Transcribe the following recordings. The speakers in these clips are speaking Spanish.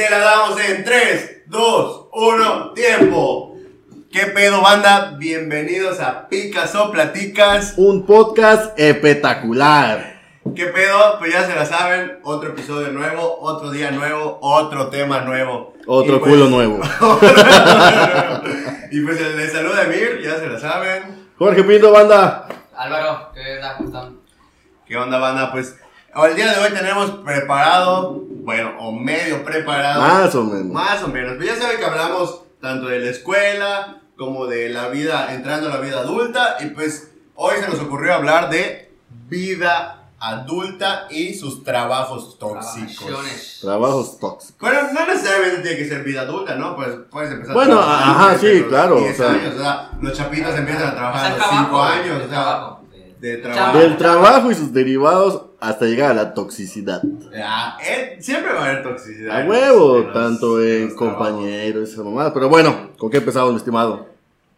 se la damos en 3, 2, 1, tiempo. ¿Qué pedo, banda? Bienvenidos a Picasso Platicas. Un podcast espectacular. ¿Qué pedo? Pues ya se la saben. Otro episodio nuevo, otro día nuevo, otro tema nuevo. Otro Y pues- culo nuevo. y pues les saluda Emir, ya se la saben. Jorge Pinto, banda. Álvaro, ¿qué tal? ¿Cómo están? ¿Qué onda, banda? Pues el día de hoy tenemos preparado, bueno, o medio preparado. Más o menos. Más o menos. Pero ya saben que hablamos tanto de la escuela como de la vida, entrando a la vida adulta. Y pues hoy se nos ocurrió hablar de vida adulta y sus trabajos tóxicos. Trabajos tóxicos. Bueno, no necesariamente tiene que ser vida adulta, ¿no? Pues puedes empezar Bueno, a trabajar ajá, desde sí, los claro, 10 o sea. años, o sea, los chapitos empiezan a trabajar a los 5 trabajo, años, el o sea, trabajo. de trabajo. Del trabajo y sus derivados hasta llegar a la toxicidad. Ah, eh, siempre va a haber toxicidad. A huevo, en los- tanto en en compañeros y esas mamadas. Pero bueno, ¿con qué empezamos, mi estimado?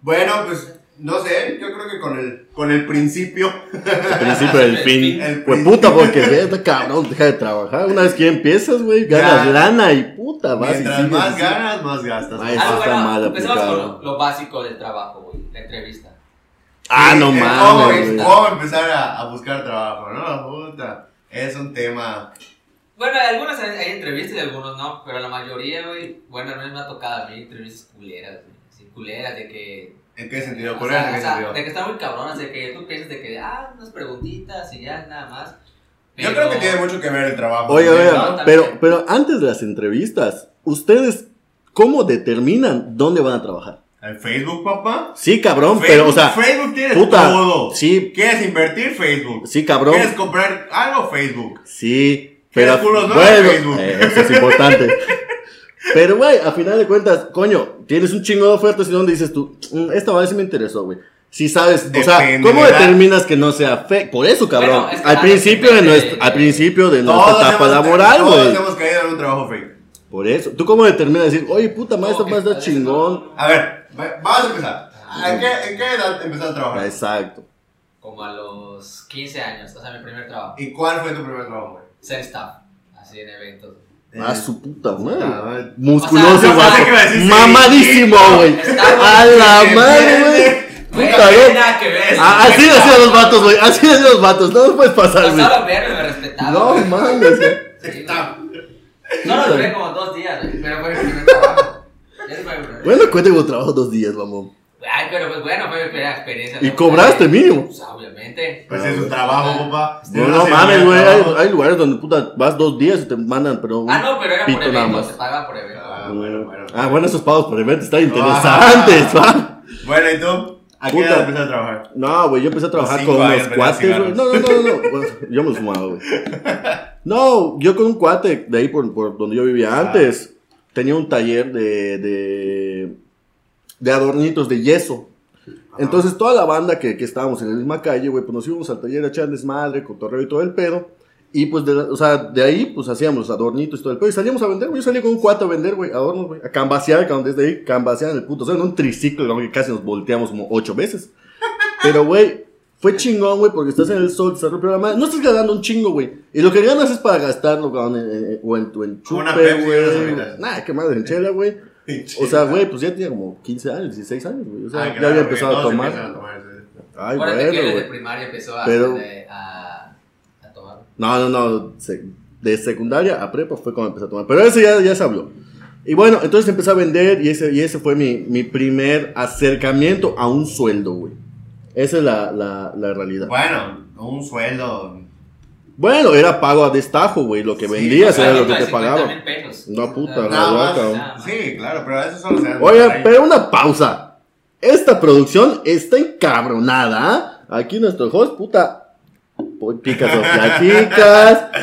Bueno, pues no sé, yo creo que con el, con el principio. El principio del fin. El Pues puta, porque ve, está cabrón, deja de trabajar. Una vez que empiezas, güey, ganas Ya. lana y puta, vas y Mientras sigues más ganas, más gastas. Ah, está bueno, mal empecemos con lo, lo básico del trabajo, güey, la entrevista. Ah, no mames, ¿Cómo, empezar a, a buscar trabajo, no? Puta, es un tema. Bueno, algunas hay, hay entrevistas y algunos no, pero la mayoría, güey, bueno, menos me ha tocado a mí entrevistas culeras, güey. Culeras de que... ¿En qué sentido? o ¿Por sea, ¿En qué o sea, sentido? de que están muy cabronas, de que tú piensas de que, ah, unas preguntitas y ya, nada más. Yo Pero- creo que tiene mucho que ver el trabajo. Oye, ¿no? oye, No, pero, pero antes de las entrevistas, ¿ustedes cómo determinan dónde van a trabajar? ¿En Facebook, papá? Sí, cabrón, Facebook, pero, o sea, Facebook tiene puta, todo. sí, ¿Quieres invertir? Facebook. sí, cabrón, ¿Quieres comprar algo? Facebook. sí, pero, ¿Quieres culos, no? bueno, Facebook. eh, eso es importante. Pero, güey, a final de cuentas, coño, tienes un chingo de ofertas y donde dices tú, "Mm, esta vez sí me interesó, güey. Si sabes, o sea, ¿cómo ¿verdad? determinas que no sea fe? Por eso, cabrón. Bueno, es que al principio de de- al principio de nuestra Todos etapa hemos- laboral, Todos güey. hemos caído en un trabajo fake. Por eso. ¿Tú cómo determinas decir, oye, puta, Ok, más da parece chingón? A ver, va- vamos a empezar. ¿En qué, ¿En qué edad empezaste a trabajar? Exacto. Como a los 15 años, o sea, mi primer trabajo. ¿Y cuál fue tu primer trabajo, güey? Ser staff, así en eventos. A su puta madre. Ah, madre. Musculoso, O sea, a decir Mamadísimo, güey. Está A la madre, güey. Güey, Puta, no tiene güey. nada que ver. Ah, Así decían los vatos, güey. Así decían los vatos. No nos puedes pasar, güey. Me. No güey. mames, güey. Sí, Está. Solo duré como dos días, pero fue mi primer trabajo. Bueno, cuéntame que trabajo dos días, mamón. Ay, pero pues bueno, fue mi primera experiencia. ¿Y cobraste mínimo? Pues obviamente. Pues es un trabajo, papá. No, no mames, güey. Hay, hay lugares donde puta vas dos días y te mandan, pero. Ah, no, pero era por más. se pagaban por eventos. Ah, bueno, bueno. Ah, bueno, esos pagos por eventos están interesantes, va. Bueno, ¿y tú? ¿A qué edad empezaste a trabajar? No, güey, yo empecé a trabajar con unos cuates, güey. No, no, no, no. Yo me fumaba, güey. No, yo con un cuate de ahí por, por donde yo vivía Ah. antes, tenía un taller de, de, de adornitos de yeso. Entonces, toda la banda que, que estábamos en la misma calle, güey, pues nos íbamos al taller a echar desmadre, cotorreo y todo el pedo. Y pues, de, la- o sea, de ahí, pues hacíamos adornitos y todo el pedo. Y salíamos a vender, güey. Yo salía con un cuate a vender, güey, adornos, güey. A cambasear, cabrón, desde ahí, cambasear en el puto. O sea, en un triciclo, que casi nos volteamos como ocho veces. Pero, güey, fue chingón, güey, porque estás en el sol, te rompió la madre. No estás ganando un chingo, güey. Y lo que ganas es para gastarlo, cabrón, en- en- o en tu en Una chupe, Pepsi y unas güey. Nah, qué madre, en chela, güey. O sea, güey, pues ya tenía como 15 años, 16 años, güey. O sea, Ah, ya claro, había empezado a tomar. Ay, bueno, güey. primaria empezó a, Pero- a. No, no, no. de secundaria a prepa fue cuando empecé a tomar. Pero eso ya, ya se habló. Y bueno, entonces empecé a vender y ese, y ese fue mi, mi primer acercamiento a un sueldo, güey. Esa es la, la, la realidad. Bueno, un sueldo. Bueno, era pago a destajo, güey. Lo que Sí, vendías era lo que te 50 pagaban. pesos. No, puta, más. Sí, claro, pero eso solo se Oye, pero una pausa. Esta producción está encabronada. Aquí nuestro host, puta. Picas o platicas.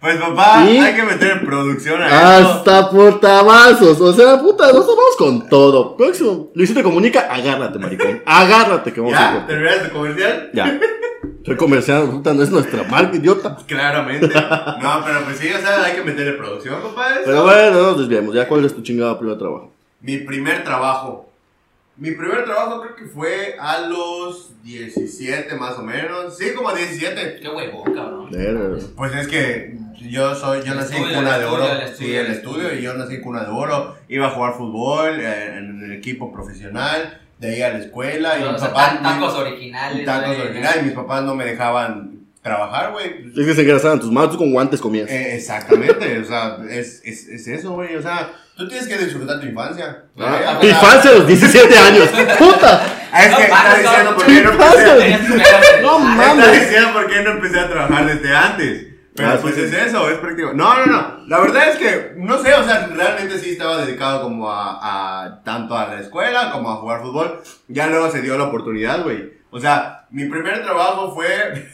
Pues papá, Y- hay que meter producción a esto. Hasta portavazos. O sea, puta, nosotros vamos con todo. Próximo. Luisito comunica, agárrate, maricón. Agárrate que vamos a ¿Ya? ¿Terminaste tu comercial? Ya. Estoy comercial, puta, no es nuestra marca, idiota. Claramente. No, pero pues sí, o sea, hay que meterle producción, papá. eso. Pero bueno, no nos desviamos. Ya, ¿cuál es tu chingado primer trabajo? Mi primer trabajo. Mi primer trabajo creo que fue a los 17 más o menos. Sí, como a 17. Qué huevón, cabrón. Pues es que yo soy, yo El nací en estudio, cuna el de estudio, oro. el sí, estudio, el el estudio, estudio. y yo nací en cuna de oro. Iba a jugar fútbol eh, en el equipo profesional, de ahí a la escuela. Y O mis sea, papás. tacos originales. tacos originales, y mis papás no me dejaban trabajar, güey. Es que se engrasaban tus manos, tú con guantes comías. Eh, exactamente, o sea, es, es, es eso, güey. O sea, tú tienes que disfrutar tu infancia. Ah, mi infancia a los 17 años. ¡Puta! Ah, es No que está mames, diciendo no, por qué no empecé. De- No mames. Está diciendo por qué no empecé a trabajar desde antes. Pero Ah, pues sí, es eso, es práctico. No, no, no. La verdad es que, no sé, o sea, realmente sí estaba dedicado como a, a tanto a la escuela como a jugar fútbol. Ya luego se dio la oportunidad, güey. O sea, mi primer trabajo fue.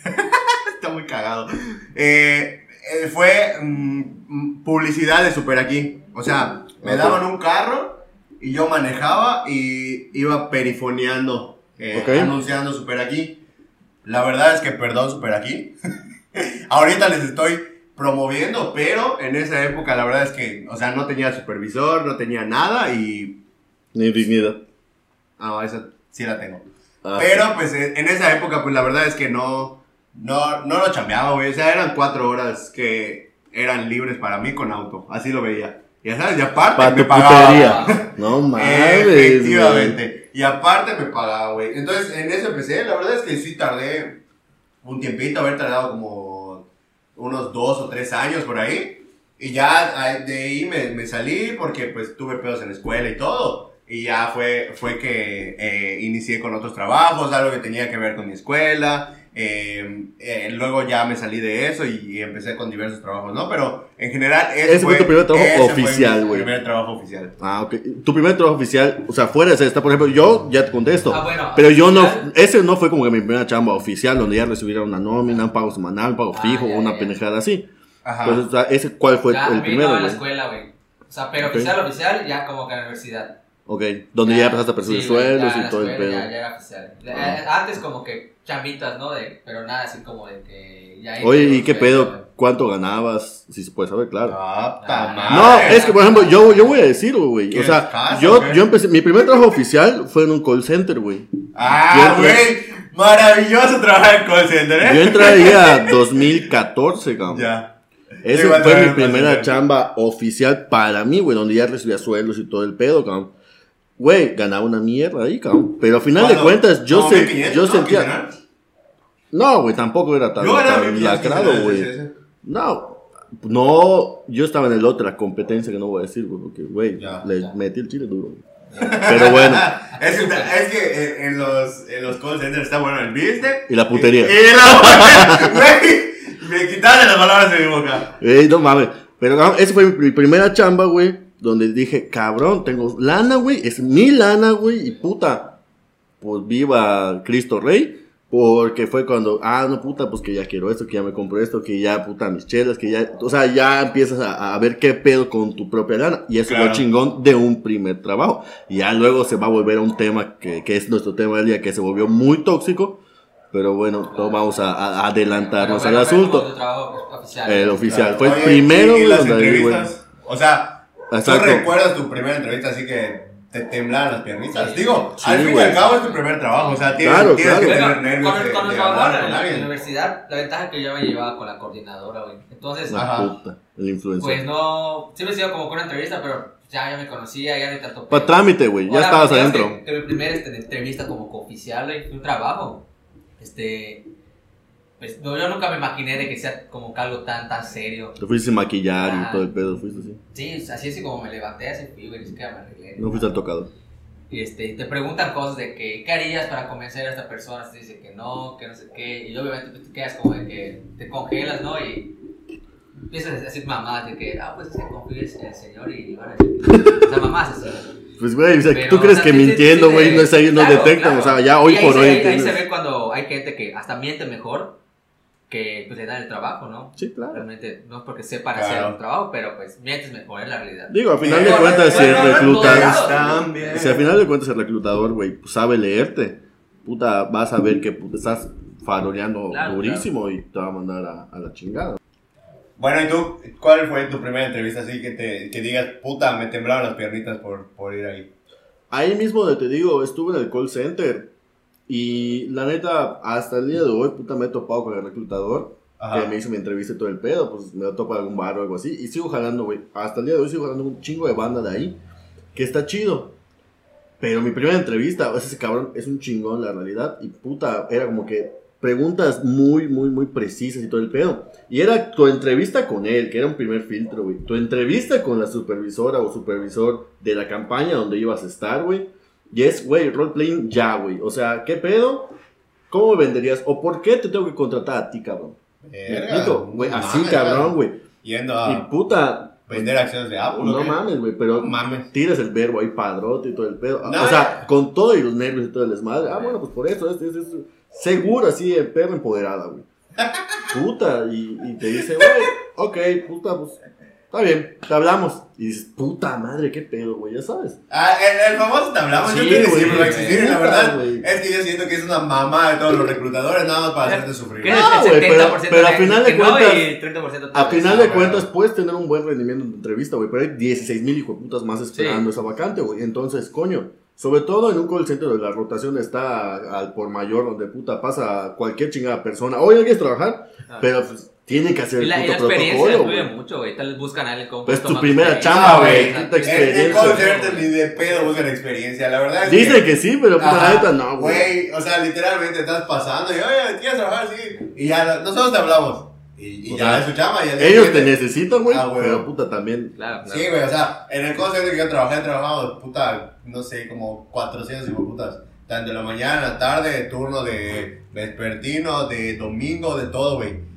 Está muy cagado. Eh, eh, fue mm, mm, publicidad de Super Aquí. O sea, me daban un carro y yo manejaba y iba perifoneando, eh, Ok. anunciando Super Aquí. La verdad es que, perdón, Super Aquí. Ahorita les estoy promoviendo, pero en esa época la verdad es que, o sea, no tenía supervisor, no tenía nada y... Ni dignidad. Ah, esa sí la tengo. Ah, Pero pues en en esa época pues la verdad es que no, no, no lo chambeaba, güey. O sea, eran cuatro horas que eran libres para mí con auto. Así lo veía. Ya sabes, y aparte me pagaba. putería. No mames. Efectivamente. Y aparte me pagaba, güey. Entonces en eso empecé. La verdad es que sí tardé un tiempito, haber tardado como unos dos o tres años por ahí. Y ya ah, de ahí me, me salí porque pues tuve pedos en la escuela y todo. Y ya fue, fue que eh, inicié con otros trabajos, algo que tenía que ver con mi escuela. eh, eh, luego ya me salí de eso y, y empecé con diversos trabajos, ¿no? Pero en general ese, Ese fue tu primer trabajo oficial, güey. primer trabajo oficial. Ah, ok. Tu primer trabajo oficial, o sea, fuera de esta, por ejemplo, yo ya te contesto. Ah, bueno, pero yo no, ese no fue como que mi primera chamba oficial, donde ya recibiera una nómina, un pago semanal, un pago Ah, fijo, ya, una ya. pendejada así. Ajá. Entonces, o sea, ese, ¿cuál fue Ya, a el primero, no, en la escuela, güey. O sea, pero Ok. oficial, oficial, ya como que en la universidad. Ok, donde ya, empezaste a percibir sí, ya en y todo el pedo. Ya, ya era oficial. Ah. Eh, Antes como que chambitas, ¿no? De, pero nada así como de que ya... Oye, ¿y ya- qué pedo? ¿Cuánto ganabas? Si se puede saber, claro. Ah, Ah, no. es que por ejemplo, yo, yo voy a decirlo, güey. O ¿Quieres sea, yo, yo empecé, mi primer trabajo oficial fue en un call center, güey. Ah, güey. Maravilloso trabajar en call center, ¿eh? Yo entré ahí a 2014, cabrón. Ya. Esa fue mi primera chamba oficial para mí, güey, donde ya recibía sueldos y todo el pedo, cabrón. Güey, ganaba una mierda ahí, cabrón. Pero al final de cuentas, yo, No, sé, 1500, yo ¿no? sentía. No, güey, tampoco era tan, Yo ganaba tan 1500 lacrado, güey. No, no, yo estaba en el otro, la competencia que no voy a decir, güey, porque, güey, le ya. metí el chile duro. güey. Pero bueno, Es que, es que en, en los, en los call centers está bueno el business. y la putería. Y, y la güey. Me quitaste las palabras de mi boca. Ey, no mames. Pero esa fue mi, mi primera chamba, güey. Donde dije, cabrón, tengo lana, güey. Es mi lana, güey. Y puta, pues viva Cristo Rey. Porque fue cuando, ah, no, puta, pues que ya quiero esto, que ya me compro esto, que ya, puta, mis chelas, que ya, o sea, ya empiezas a, a ver qué pedo con tu propia lana. Y eso es Claro. lo chingón de un primer trabajo. Y ya luego se va a volver a un tema que, que es nuestro tema del día, que se volvió muy tóxico. Pero bueno, no vamos a, a adelantarnos al asunto. trabajo oficial. El oficial. Fue el Oye, primero, y- y güey, las donde ahí, güey. entrevistas. O sea, ¿tú Exacto. recuerdas tu primera entrevista así que te temblaban las piernitas? Sí. Digo, Sí, al fin y güey. al cabo es tu primer trabajo. O sea, tienes, Claro, tienes que claro. Bueno, tener nervios con, de, con el de hablar en con la alguien. universidad, la ventaja que yo me llevaba con la coordinadora, güey. Entonces, La Ajá. puta, el influencer. pues no, siempre he sido como con una entrevista, pero ya, ya me conocía, ya ni tanto. Pa' pedo. trámite, güey. Ya estabas adentro. Que, que mi primera este, entrevista como oficial, güey, fue un trabajo. Este. Pues no, yo nunca me imaginé de que sea como que algo tan, tan serio. Te fuiste sin maquillar y Ah. todo el pedo, fuiste así. Sí, así es como me levanté, así fui, güey, ni siquiera me arreglé. No fuiste al tocador. Y este, te preguntan cosas de que, ¿qué harías para convencer a esta persona? Te dice que no, que no sé qué. Y obviamente pues, te quedas como de que te congelas, ¿no? Y empiezas a decir mamás de que, ah, pues es que confíes en el Señor y van a decir. O sea, mamás así. Pues, güey, o sea, Pero, tú crees o sea, que sí, mintiendo, sí, güey, sí, no, es ahí, no claro, detectan. claro. O sea, ya hoy Y por se- hoy ahí, ahí se ve cuando hay gente que hasta miente mejor que pues le dan el trabajo, ¿no? Sí, claro. Realmente no es porque sepan Claro. hacer un trabajo, pero pues mientes mejor en la realidad. Digo, al final Eh, de bueno, cuentas, si bueno, el bueno, reclutador. bien. Si al final de cuentas el reclutador, güey, pues, sabe leerte, puta, vas a ver que puta, estás faroleando Claro, durísimo y te va a mandar a, a la chingada. Bueno, ¿y tú? ¿Cuál fue tu primera entrevista así que te que digas, puta, me temblaban las piernitas por, por ir ahí? Ahí mismo donde te digo, estuve en el call center y la neta, hasta el día de hoy, puta, me he topado con el reclutador. Ajá. que me hizo mi entrevista y todo el pedo, pues me lo topo algún bar o algo así. Y sigo jalando, güey. Hasta el día de hoy sigo jalando un chingo de banda de ahí, que está chido. Pero mi primera entrevista, o sea, ese cabrón es un chingón, la realidad. Y puta, era como que preguntas muy, muy, muy precisas y todo el pedo. Y era tu entrevista con él, que era un primer filtro, güey. Tu entrevista con la supervisora o supervisor de la campaña donde ibas a estar, güey. Y es, güey, roleplaying ya, güey. O sea, ¿qué pedo? ¿Cómo venderías? ¿O por qué te tengo que contratar a ti, cabrón? Güey, así, mames, cabrón, güey. Yendo Y a puta, vender acciones de Apple. ¿o no mames, güey, pero No mames. tiras el verbo ahí padrote y todo el pedo. No, o sea, con todo y los nervios y todo el desmadre. Ah, bueno, pues por eso, es, es, es seguro así, el perro empoderada, güey. Puta, y, y te dice, güey, ok, puta, pues, está bien, te hablamos. Y dices, puta madre, qué pedo, güey, ya sabes. Ah, el, el famoso te hablamos, Sí, yo creo que güey, siempre va a existir. La verdad güey. es que yo siento que es una mamá de todos los reclutadores, nada más para hacerte sufrir. ¿Qué No, es el güey, pero- 70% pero a final de no cuentas- y 30% A final de cuentas, puedes tener un buen rendimiento en tu entrevista, güey, pero hay 16 mil hijueputas más esperando esa vacante, güey. Entonces, coño, sobre todo en un call center donde la rotación está al por mayor, donde puta pasa cualquier chingada persona. Oye, ¿quieres trabajar? Ah. Pero pues, tiene que hacer Y el la, y puto la experiencia protocolo, güey. mucho, güey. Tal vez buscan a alguien con Pues tu primera chamba, güey, exacto. puta En, en experiencia. call center ni de pedo buscan experiencia, la verdad es Dicen que... que sí, pero puta, Ajá, la neta no, güey. Güey, o sea, literalmente estás pasando y, oye, ¿quieres trabajar? Sí. Y ya, nosotros te hablamos. Y, y ya sea, es su chamba. y día Ellos te necesitan, güey, Ah, güey. pero puta también. Claro, claro. Sí, güey, o sea, en el call center que yo trabajé, trabajamos, puta, no sé, como 400 putas. Tanto en la mañana, la tarde, turno de vespertino, de domingo, de todo, güey.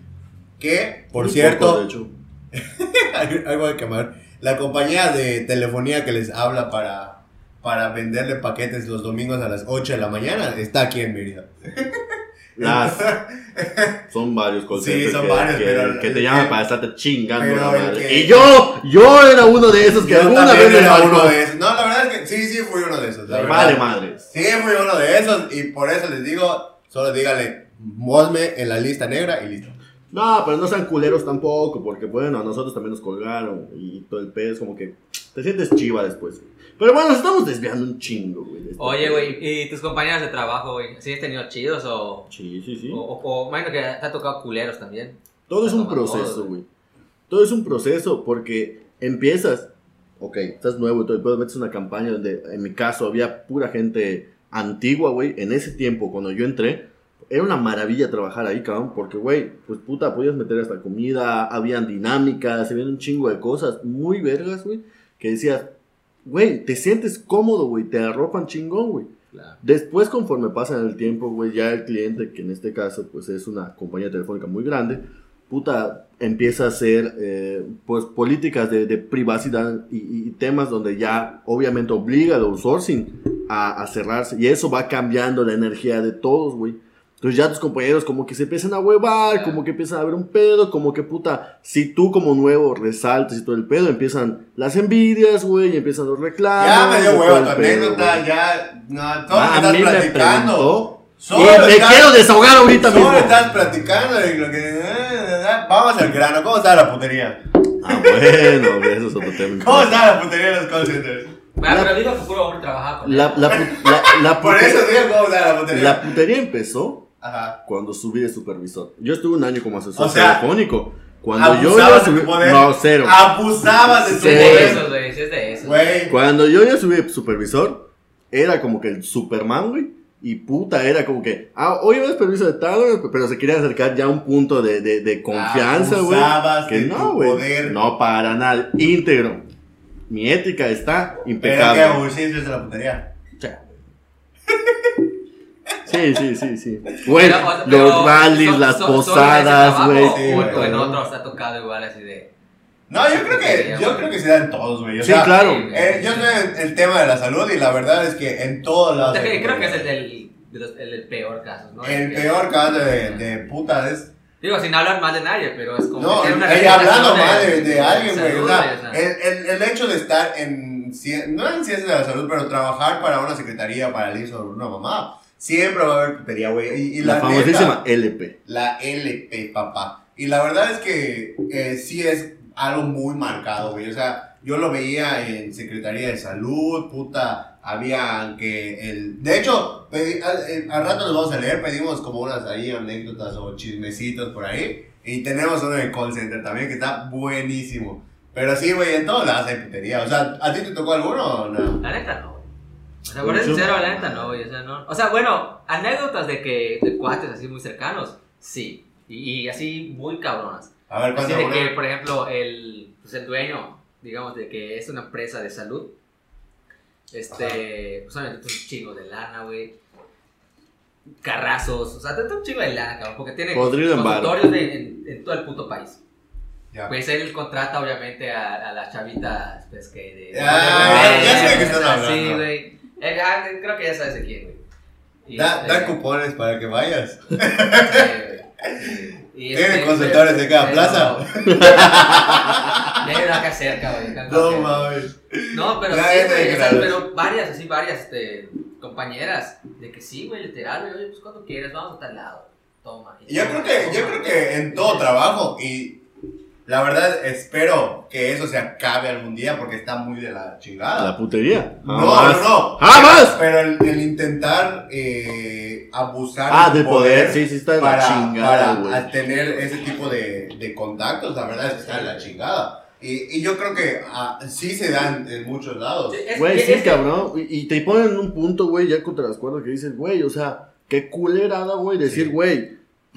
Que, por Muy cierto, poco, de hecho. algo de quemar. La compañía de telefonía que les habla para, para venderle paquetes los domingos a las 8 de la mañana está aquí en Mérida. Las, son varios Sí, son que, varios, que- pero- que te llaman eh, para estarte chingando la madre. que- Y yo, yo era uno de esos que alguna vez era uno de esos. No, la verdad es que sí, sí fui uno de esos. La Vale, madres. Sí, fui uno de esos y por eso les digo, solo díganle, mosme en la lista negra y listo. No, pero no sean culeros tampoco, porque bueno, a nosotros también nos colgaron y todo el pedo es como que te sientes chiva después. Pero bueno, nos estamos desviando un chingo, güey. este Oye, güey, ¿y tus compañeros de trabajo, güey? ¿Sí has tenido chidos o...? Sí, sí, sí. O, o, o imagino que te ha tocado culeros también. Todo es un todo, proceso, güey. güey. Todo es un proceso porque empiezas, ok, estás nuevo y todo, después metes una campaña donde en mi caso había pura gente antigua, güey. En ese tiempo, cuando yo entré, era una maravilla trabajar ahí, cabrón, porque, güey, pues puta, podías meter hasta comida, habían dinámicas, habían un chingo de cosas muy vergas, güey, que decías, güey, te sientes cómodo, güey, te arropan chingón, güey. Claro. Después, conforme pasa el tiempo, güey, ya el cliente, que en este caso, pues es una compañía telefónica muy grande, puta, empieza a hacer, eh, pues, políticas de, de privacidad y, y temas donde ya, obviamente, obliga al outsourcing a, a cerrarse. Y eso va cambiando la energía de todos, güey. Entonces ya tus compañeros como que se empiezan a huevar, como que empiezan a ver un pedo, como que puta, si tú como nuevo resaltas y todo el pedo, empiezan las envidias, güey, y empiezan los reclamos. Ya me dio huevo tu anécdota, ya, no, todo Ah, lo que estás platicando. preguntó. Solo Y me estás- quiero desahogar ahorita Solo mismo. estás platicando de lo que... Vamos al grano, ¿cómo está la putería? Ah, bueno, güey, eso es otro tema. ¿Cómo está la putería en los call centers? La- pero digo que puro hombre trabaja con La, la, la, la Por eso digo cómo está la putería. la putería empezó Ajá. cuando subí de supervisor. Yo estuve un año como asesor O sea, telefónico. Cuando yo Abusabas ya subí. poder. No, cero. Abusabas de tu Cero. de poder. sí es de esos. Güey. Cuando yo ya subí de supervisor, era como que el Superman, güey. Y puta, era como que, ah, hoy ves permiso de tal, güey, pero se quería acercar ya a un punto de, de, de confianza, güey. Abusabas Que de no, güey. No, para nada. Íntegro. Mi ética está Pero que impecable. de la putería. Sí, sí, sí, sí. Güey, Pero, o sea, pero los rallies, son- las son- posadas, güey. Sí, O, en otros ha tocado igual así de. No, yo creo que, yo creo que se dan todos, güey. O Sí, sea, claro. eh, yo estoy en el tema de la salud y la verdad es que en todos O lados. sea, que hay creo que es el putería. del, de los- el del peor caso, ¿no? El Que- peor caso de, de puta es. Digo, sin hablar mal de nadie, pero es como. No, que una ella hablando mal de, de alguien, güey. O sea, sea. el, el, el hecho de estar en. No en ciencias de la salud, pero trabajar para una secretaría, para el ISO, una mamá. Siempre va a haber putería, güey. Y, y La la, famosísima neta, LP. La LP, papá. Y la verdad es que eh, sí es algo muy marcado, güey. O sea, yo lo veía en Secretaría de Salud, puta. Había que el. De hecho, al, eh, al rato les vamos a leer, pedimos como unas ahí anécdotas o chismecitos por ahí. Y tenemos uno en call center también que está buenísimo. Pero sí, güey, en todos lados hay putería. O sea, ¿a ti te tocó alguno o no? La neta no. O sea, por sincero, la neta no, güey. O sea, no. O sea, bueno, anécdotas de que de cuates así muy cercanos, sí. Y, y así muy cabronas. A ver, Así de que, por ejemplo, el, pues el dueño, digamos, de que es una empresa de salud, este, pues obviamente un chingo de lana, güey. Carrazos, o sea, te un chingo de lana, cabrón, porque tiene consultorios de- en, en todo el puto país. Ya. Pues él contrata, obviamente, a, a las chavitas, pues que de. Ah, ya sé de qué estás Sí, hablando. güey. Eh, ah, creo que ya sabes de quién, güey. Y, Da, este, da cupones para que vayas. Y Tiene este, consultores en cada plaza. Una acá cerca, güey. No que- mames. No, pero sí, güey, esas- creas. pero varias, así, varias, este, compañeras, de que sí, güey, literal, güey, oye, pues cuando quieres, vamos a tal lado, toma. y Yo toma, creo que, yo creo que en todo trabajo y la verdad espero que eso se acabe algún día porque está muy de la chingada. La putería. No, no, no. ¡Jamás! Pero el, el intentar eh, abusar Ah, de poder, sí, sí está de la para, chingada, para güey. tener ese tipo de, de contactos, la verdad es que está de la chingada. Y, y yo creo que ah, sí se dan en muchos lados. Sí, es- Güey, es- sí, cabrón. Y, y te ponen en un punto, güey, ya contra las cuerdas que dices, güey, o sea, qué culerada, güey, decir, Sí.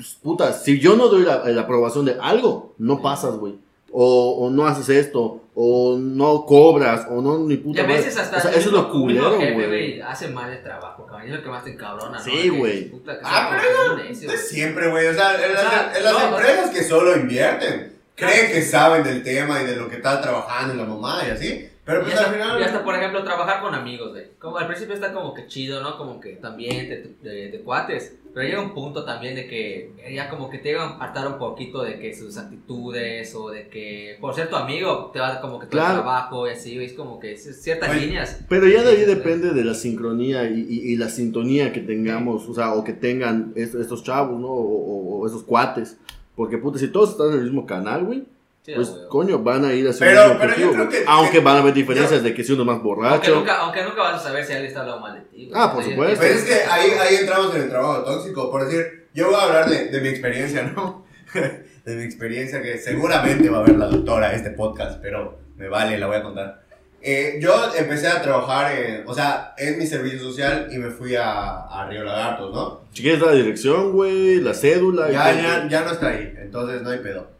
Pues, puta, si yo no doy la, la aprobación de algo, no pasas, güey. O, o no haces esto, o no cobras, o no ni Y puta a madre. veces hasta O sea, eso es lo culero, güey. hace mal el trabajo, cabrón, y es lo que más te encabrona, ¿no? Sí, güey. Ah, pero eso es siempre, güey. O sea, en las, O sea, en las no, empresas que solo invierten, creen que saben del tema y de lo que está trabajando en la mamá y así. Pero Y pues hasta, al final. y hasta, por ejemplo, trabajar con amigos, güey. Como al principio está como que chido, ¿no? Como que también de, de- de cuates. Pero llega un punto también de que ya como que te llegan a hartar un poquito de que sus actitudes o de que por ser tu amigo te va como que todo Claro. el trabajo y así, es como que ciertas Oye, líneas. Pero ya de ahí Sí, sí, sí. depende de la sincronía y, y- y la sintonía que tengamos, o sea, o que tengan est- estos chavos, ¿no? O, o- o esos cuates. Porque, puta, si todos están en el mismo canal, güey, Sí, pues, güey. coño, van a ir hacia Pero- el mismo pero yo objetivo, creo que- Aunque van a haber diferencias de que si uno es más Aunque borracho. nunca, aunque nunca vas a saber si alguien está hablando mal de ti. güey. Ah, por supuesto. Pues es que ahí, ahí entramos en el trabajo tóxico. Por decir, yo voy a hablar de, de mi experiencia, ¿no? de mi experiencia, que seguramente va a ver la doctora este podcast, pero me vale, la voy a contar. Eh, yo empecé a trabajar, en, o sea, en mi servicio social y me fui a, a Río Lagartos, ¿no? Si quieres la dirección, güey, la cédula. y Ya, todo. ya, ya no está ahí, entonces no hay pedo.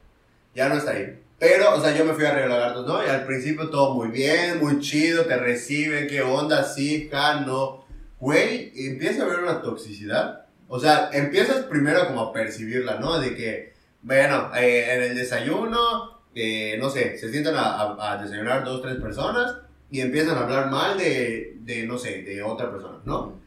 Ya no está ahí. Pero, o sea, yo me fui a Río Lagartos, ¿no? Y al principio todo muy bien, muy chido, te reciben, qué onda, sí, ja, no. Güey, empieza a haber una toxicidad. O sea, empiezas primero como a percibirla, ¿no? De que, bueno, eh, en el desayuno, eh, no sé, se sientan a, a- a desayunar dos, tres personas y empiezan a hablar mal de, de, no sé, de otra persona, ¿no?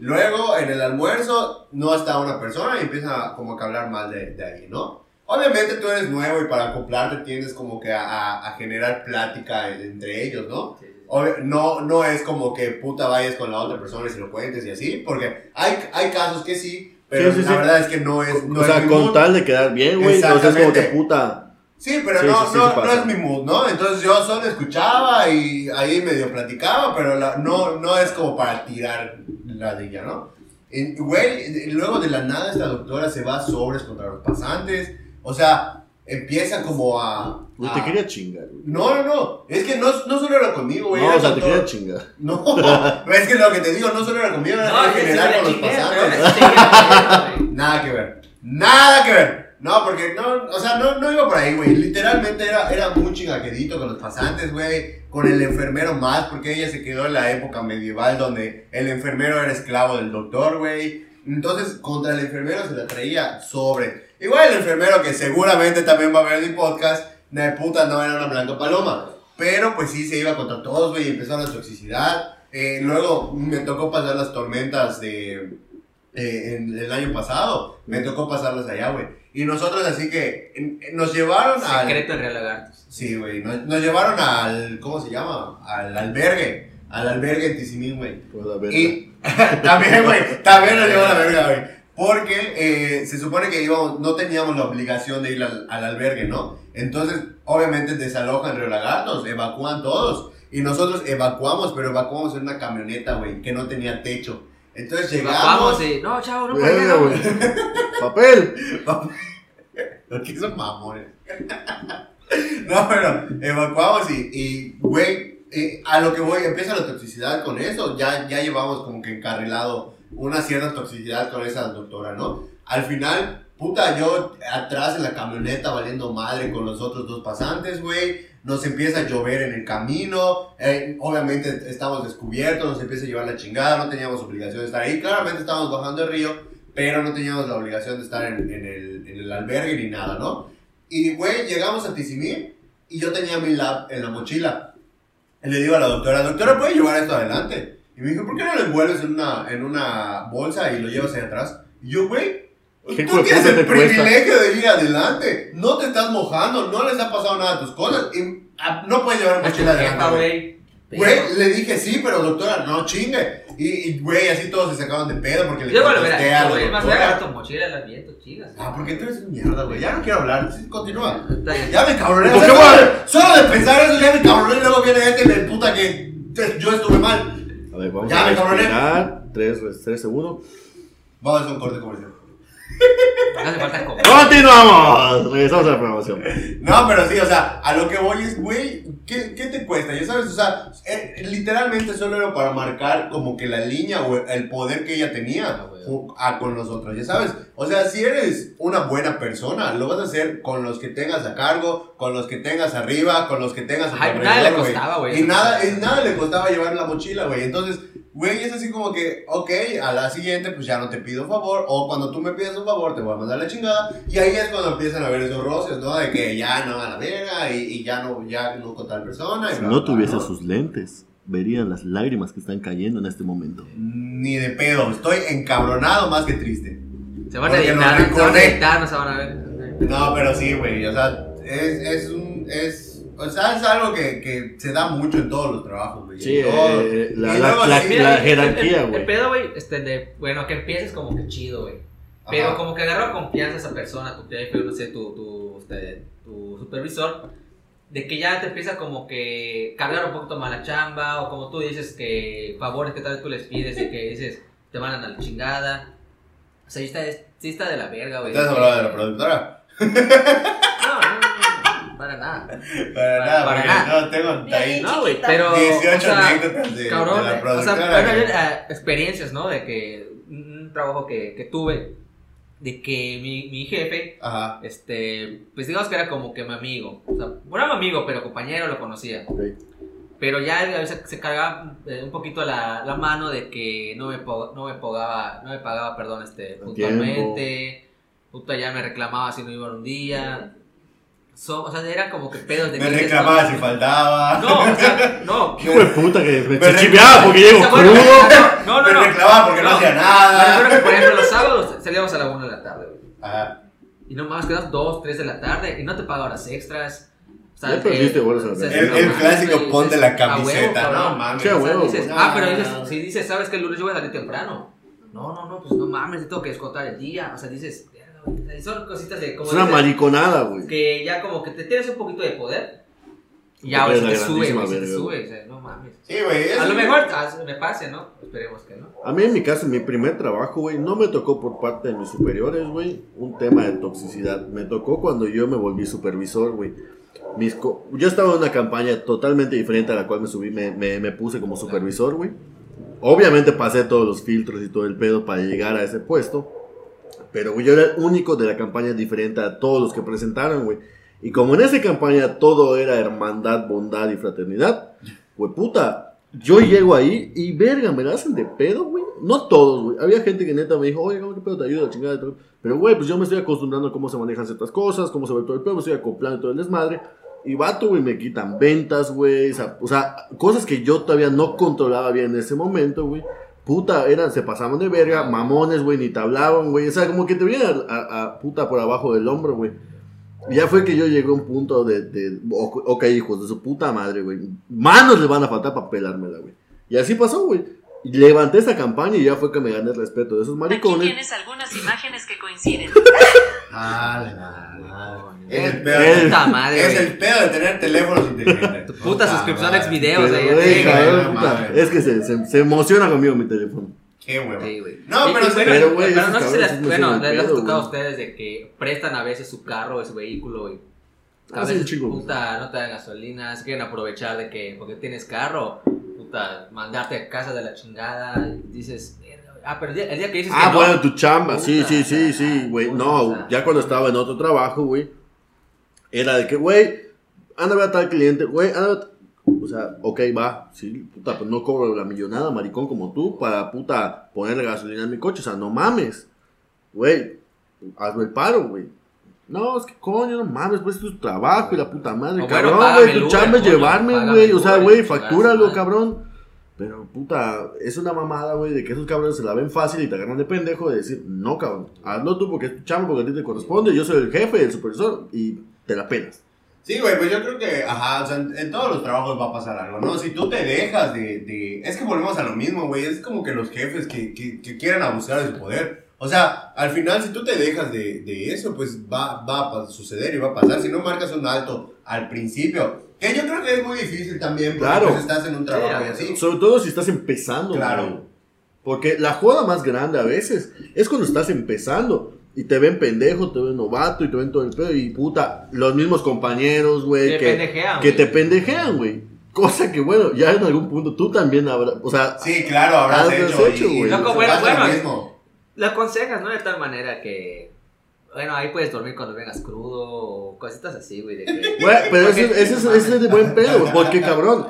Luego, en el almuerzo, no está una persona y empiezan a, como que hablar mal de, de ahí, ¿no? Obviamente tú eres nuevo y para acoplarte tienes como que a, a- a generar plática entre ellos, ¿no? Sí, sí, sí. Obvio- no, no es como que puta vayas con la otra persona y se lo cuentes y así, porque hay, hay casos que sí, pero Sí, sí, la sí. verdad es que no es, no o sea, es mi con mood. tal de quedar bien, güey. Entonces es como que Exactamente. puta. Sí, pero Sí, no, no, sí no es mi mood, ¿no? Entonces yo solo escuchaba y ahí medio platicaba, pero la- no, no es como para tirar la de ella, ¿no? Y, Güey, luego de la nada esta doctora se va sobres contra los pasantes, o sea, empieza como a... Güey, a- te quería chingar, güey. No, no, no, es que no, no solo era conmigo, güey. No, era o sea, te todo- quería chingar. No, es que lo que te digo, no solo era conmigo, era No, en general con los pasantes. Nada que ver. Nada que ver. No, porque no, o sea, no, no iba por ahí, güey. Literalmente era, era muy chingaquedito con los pasantes, güey. Con el enfermero más, porque ella se quedó en la época medieval donde el enfermero era esclavo del doctor, güey. Entonces, contra el enfermero se la traía sobre. Igual el enfermero, que seguramente también va a ver mi podcast, de puta no era una blanca paloma. Pero pues sí se iba contra todos, güey, y empezó la toxicidad. Eh, luego me tocó pasar las tormentas de, eh, en el año pasado. Me tocó pasarlas allá, güey. Y nosotros así que en- nos llevaron al... Secreto en Real Lagartos. Sí, güey. Nos, nos llevaron al... ¿Cómo se llama? Al albergue. Al albergue en Tizimín, güey. Pues, Y también, güey, también nos llevó a la verga, güey. Porque eh, se supone que íbamos, no teníamos la obligación de ir al, al albergue, ¿no? Entonces, obviamente desalojan Río Lagartos, evacúan todos. Y nosotros evacuamos, pero evacuamos en una camioneta, güey, que no tenía techo. Entonces llegamos. Vamos, sí. No, chavo, no güey. Papel. Porque son mamones. no, pero evacuamos y, y güey, eh, a lo que voy, empieza la toxicidad con eso. Ya, ya llevamos como que encarrilado una cierta toxicidad con esa doctora, ¿no? Al final, puta, yo atrás en la camioneta valiendo madre con los otros dos pasantes, güey. Nos empieza a llover en el camino. eh, obviamente estamos descubiertos, nos empieza a llevar la chingada. No teníamos obligación de estar ahí. Claramente estábamos bajando el río, pero no teníamos la obligación de estar en, el, en el albergue ni nada, ¿no? Y, güey, llegamos a Tizimín y yo tenía mi lab en la mochila. Y le digo a la doctora, doctora, ¿puede llevar esto adelante? Y me dijo, ¿por qué no lo envuelves en una, en una bolsa y lo llevas hacia atrás? Y yo, güey, ¿Qué tú tienes el te cuesta? privilegio de ir adelante. No te estás mojando, no les ha pasado nada a tus cosas. Y, ah, no puedes llevar A mochila adelante, güey. güey. Le dije sí, pero doctora, no chingue. Y, y, güey, así todos se sacaban de pedo porque le contesté a la güey, es más doctora. verga tu mochila, la viento, chicas. Ah, porque tú eres mierda, güey. Ya no quiero hablar. Sí, continúa. Ya me cabroné. ¿Por qué, solo, güey? de- solo de pensar eso ya me cabroné y luego viene este y me puta que te- yo estuve mal. A ver, vamos Ya a respirar. 3, 3 segundos. Vamos a hacer un corte comercial. No hace falta comer. ¡Continuamos! Regresamos a la programación. No, pero sí, o sea, a lo que voy es, güey, ¿qué, ¿qué te cuesta? Ya sabes, o sea, eh, literalmente solo era para marcar como que la línea o el poder que ella tenía Ah, a con nosotros, ya sabes. O sea, si eres una buena persona, lo vas a hacer con los que tengas a cargo, con los que tengas arriba, con los que tengas a tu Ay, nada le costaba, güey. Y nada, y nada le costaba llevar la mochila, güey. Entonces, güey, es así como que, ok, a la siguiente, pues ya no te pido favor. O cuando tú me pides un favor, te voy a mandar la chingada. Y ahí es cuando empiezan a ver esos roces, ¿no? De que ya no a la verga y, y ya no, ya no con tal persona. y Si bla, no bla, tuviese ¿no? sus lentes, verían las lágrimas que están cayendo en este momento. Ni de pedo, estoy encabronado más que triste. Se van a editar, se van a editar, no se van a ver. No, pero sí, güey, o sea, es, es un, es, o sea, es algo que, que se da mucho en todos los trabajos, güey. Sí, En todo. eh, la, la- luego la- sí, la el- jerarquía, el- El güey. pedo, güey, este, de, bueno, que empieces como que chido, güey. Pero Ajá. como que agarra confianza esa persona, tu jefe, no sé, tu, tu, este, tu supervisor, de que ya te empieza como que cargar un poquito más la chamba, o como tú dices, que favores que tal vez tú les pides y que dices, te van a la chingada. O sea, sí está, sí está de la verga, güey. ¿Estás hablando de la productora? Para nada. Para nada, para porque nada. no tengo ahí No, güey, pero. 18 o sea, anécdotas de, Cabrón, de la eh, o productora. sea, haber eh, experiencias, ¿no? De que un trabajo que, que tuve, de que mi, mi jefe, Ajá. este, pues digamos que era como que mi amigo. O sea, no era mi amigo, pero compañero lo conocía. Ok. Pero ya a veces se cargaba eh, un poquito la, la mano de que no me, no me pagaba, no me pagaba, perdón, este, puntualmente. Puta, ya me reclamaba si no iba un día. So- o sea, era como que pedos de Me reclamaba no, si faltaba. No, o sea, no. Hijo de puta que me Me porque llego sea, crudo. No, no, me no. reclamaba porque no, hacía Me nada. que, por ejemplo, los sábados salíamos a la 1 de la tarde, güey. Ajá. Y nomás quedas 2, 3 de la tarde y no te paga horas extras. O Ya perdiste o sea, al El- no el clásico ponte la "A huevo, camiseta", cabrón". no mames. A sea, huevo, dices, ah, pero dices, si dices, ¿sabes que el lunes yo voy a salir temprano? No, no, no, pues no mames, tengo que descontar el día. O sea, dices, Son cositas de como. Es una dices, mariconada, güey. Que ya como que te tienes un poquito de poder. Y se la te sube, güey, se te sube. O sea, no mames. Sí, güey. A lo mejor ah, me pase, ¿no? Esperemos que no. A mí en mi caso, en mi primer trabajo, güey, no me tocó por parte de mis superiores, güey, un tema de toxicidad. Me tocó cuando yo me volví supervisor, güey. Mis co- yo estaba en una campaña totalmente diferente a la cual me subí, me, me, me puse como supervisor, güey. Obviamente pasé todos los filtros y todo el pedo para llegar a ese puesto. Pero güey, yo era el único de la campaña diferente a todos los que presentaron, güey. Y como en esa campaña todo era hermandad, bondad y fraternidad, güey, puta, yo llego ahí y verga, me la hacen de pedo, güey. No todos, güey. Había gente que neta me dijo, oye, ¿cómo que pedo te ayuda? Chingada. Pero, güey, pues yo me estoy acostumbrando a cómo se manejan ciertas cosas, cómo se ve todo el pedo, me estoy acoplando todo el desmadre. Y vato, güey, me quitan ventas, güey. O sea, cosas que yo todavía no controlaba bien en ese momento, güey. Puta, eran, se pasaban de verga, mamones, güey, ni te hablaban, güey. O sea, como que te vienen a, a- a puta por abajo del hombro, güey. Ya fue que yo llegué a un punto de, de ok, hijos de su puta madre, güey. Manos le van a faltar para pelármela, güey. Y así pasó, güey. Levanté esa campaña y ya fue que me gané el respeto de esos Aquí maricones. tienes algunas imágenes que coinciden. Ah, la madre. Eh, Es el pedo. eh, Puta madre, Es güey. el pedo de tener teléfonos inteligentes. Puta suscripción a madre. Xvideos, Pero, ahí, güey, así, cabrón, güey, puta, mames. es que se, se, se emociona conmigo mi teléfono. Qué huevo. Sí, güey. No, Y- pero sí, bueno, pero, güey, pero no sé si bueno, les, les ha pedo, tocado a güey. ustedes de que prestan a veces su carro o su vehículo y a Ah, sí, veces chico. puta, no te dan gasolina, se quieren aprovechar de que porque tienes carro, puta, mandarte a casa de la chingada, y dices, ah, pero el día, el día que dices Ah, que no, bueno, tu chamba, sí, Puta, sí, sí, sí, güey. No, ya cuando estaba en otro trabajo, güey, era de que, güey, anda a ver a tal cliente, güey, anda a ver a- O sea, ok, va, sí, puta, pues no cobro la millonada, maricón, como tú, para, puta, ponerle gasolina en mi coche, o sea, no mames, güey, hazme el paro, güey. No, es que coño, no mames, pues es tu trabajo y la puta madre, cabrón, güey, tu chamba es llevarme, güey, o sea, güey, factúralo, cabrón. Pero, puta, es una mamada, güey, de que esos cabrones se la ven fácil y te agarran de pendejo de decir, no, cabrón, hazlo tú porque es tu chamba, porque a ti te corresponde, yo soy el jefe, el supervisor, y te la penas. Sí, güey, pues yo creo que, ajá, o sea, en, en todos los trabajos va a pasar algo, ¿no? Si tú te dejas de, de... Es que volvemos a lo mismo, güey, es como que los jefes que, que, que quieren abusar de su poder. O sea, al final, si tú te dejas de, de eso, pues va, va a suceder y va a pasar. Si no marcas un alto al principio, que yo creo que es muy difícil también, porque Claro. pues estás en un trabajo y Sí, así. Sobre todo si estás empezando, Claro. Porque la joda más grande a veces es cuando estás empezando. Y te ven pendejo, te ven novato y te ven todo el pedo. Y puta, los mismos compañeros, güey, Te que, pendejean, que güey. te pendejean, güey. Cosa que, bueno, ya en algún punto tú también habrás. O sea, Sí, claro, habrás Has hecho. hecho, y, güey. y Loco, bueno, bueno, mismo. Lo aconsejas, ¿no? De tal manera que. Bueno, ahí puedes dormir cuando vengas crudo o cositas así, güey. De que, Güey, pero ese, ese, es- ese es de buen pedo, güey, porque cabrón.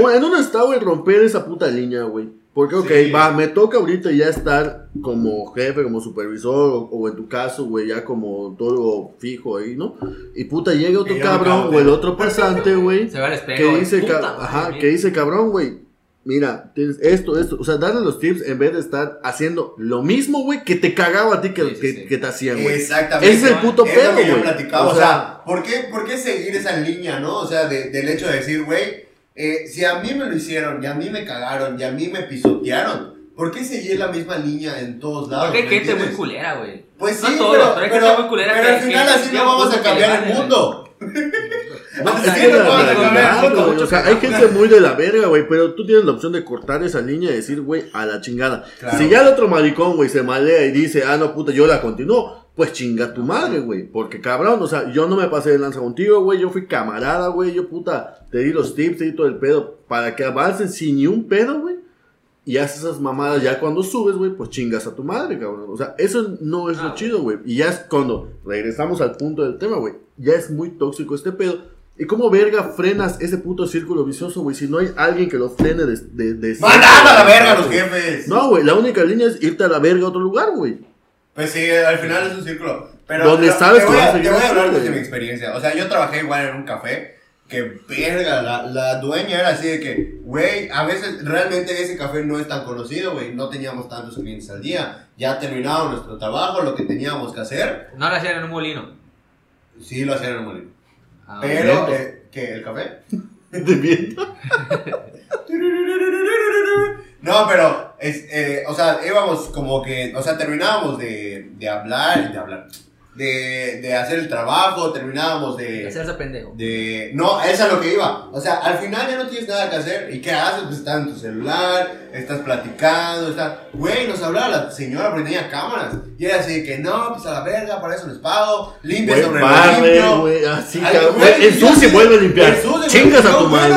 Bueno, en uno está, güey, romper esa puta línea, güey. Porque, ok, Sí. va, me toca ahorita ya estar como jefe, como supervisor, o, o en tu caso, güey, ya como todo fijo ahí, ¿no? Y puta, llega otro cabrón, o el otro pasante, güey, Se va al espejo. que dice, puta ajá, que dice, cabrón, güey, mira, tienes esto, esto, o sea, darle los tips en vez de estar haciendo lo mismo, güey, que te cagaba a ti que, Sí, sí, que, sí. que te hacían, güey. Exactamente. Ese es el puto Es pedo, güey. O O sea- sea, ¿por qué, ¿por qué seguir esa línea, no? O sea, de- del hecho de decir, güey, eh, si a mí me lo hicieron, y a mí me cagaron, y a mí me pisotearon, ¿por qué seguir la misma línea en todos lados? Porque hay ¿me gente muy culera, güey. Pues No sí, todos, pero, pero hay pero, gente muy culera pero al final así no vamos a cambiar el mundo. o sea, hay gente muy de la verga, güey, pero tú tienes la opción de cortar esa línea y decir, güey, a la chingada. Claro. Si ya el otro maricón, güey, se malea y dice, ah, no, puta, yo la continúo, pues chinga tu madre, güey, porque cabrón, o sea, yo no me pasé de lanza contigo, güey, yo fui camarada, güey, yo, puta, te di los tips, te di todo el pedo, para que avancen sin ni un pedo, güey. Y haces esas mamadas ya cuando subes, güey, pues chingas a tu madre, cabrón. O sea, eso no es Ah, lo güey. chido, güey. Y ya es cuando regresamos al punto del tema, güey. Ya es muy tóxico este pedo. ¿Y cómo verga frenas ese puto círculo vicioso, güey? Si no hay alguien que lo frene de... de, de ¡Mandando a la verga a los jefes! No, güey, la única línea es irte a la verga a otro lugar, güey. Pues sí, al final es un círculo. Pero Donde pero sabes te que voy vas a te voy a hablar desde mi experiencia. O sea, yo trabajé igual en un café. Que verga, la, la dueña era así de que, güey, a veces realmente ese café no es tan conocido, güey. No teníamos tantos clientes al día. Ya terminábamos nuestro trabajo, lo que teníamos que hacer. No lo hacían en un molino. Sí, lo hacían en el molino. Ah, Pero, eh, ¿qué? ¿El café? De viento. No, pero, es, eh, o sea, íbamos como que, o sea, terminábamos de, de hablar, de hablar, de, de hacer el trabajo, terminábamos de... Hacerse pendejo. De... No, eso es lo que iba. O sea, al final ya no tienes nada que hacer. ¿Y qué haces? Pues estás en tu celular, estás platicando, estás... Güey, nos hablaba la señora porque tenía cámaras. Y era así que, no, pues a la verga, para eso les pago. Limpia sobre barre, limpio. güey, así, Ay, güey, Ensucia y yo- vuelve a limpiar. Chingas a tu madre.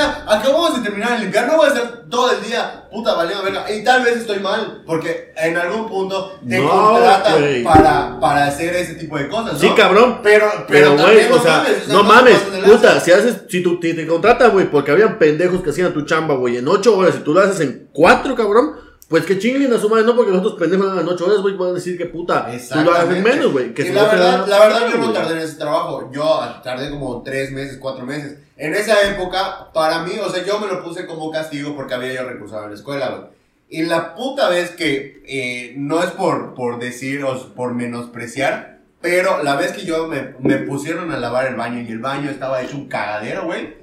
No sea, acabamos de terminar de limpiar. No voy a estar todo el día, puta, valiendo verga. Y tal vez estoy mal, porque en algún punto te No, contratan güey. para, para hacer ese tipo de cosas, ¿no? Sí, cabrón. Pero, Pero, güey, también o no sea, mames, no mames, puta, si haces, si tú si te contratan, güey, porque habían pendejos que hacían tu chamba, güey, en ocho horas, y tú lo haces en cuatro, cabrón, pues que chinguen a su madre, no porque los otros pendejos hagan en ocho horas, güey, pueden decir que puta, tú lo en Exactamente. menos, güey, que y si la no verdad, la verdad yo no tardé en ese trabajo. Yo tardé como tres meses, cuatro meses. En esa época, para mí, o sea, yo me lo puse como castigo porque había yo recursado en la escuela, güey. Y la puta vez que, eh, no es por, por decir o por menospreciar, pero la vez que yo me, me pusieron a lavar el baño y el baño estaba hecho un cagadero, güey,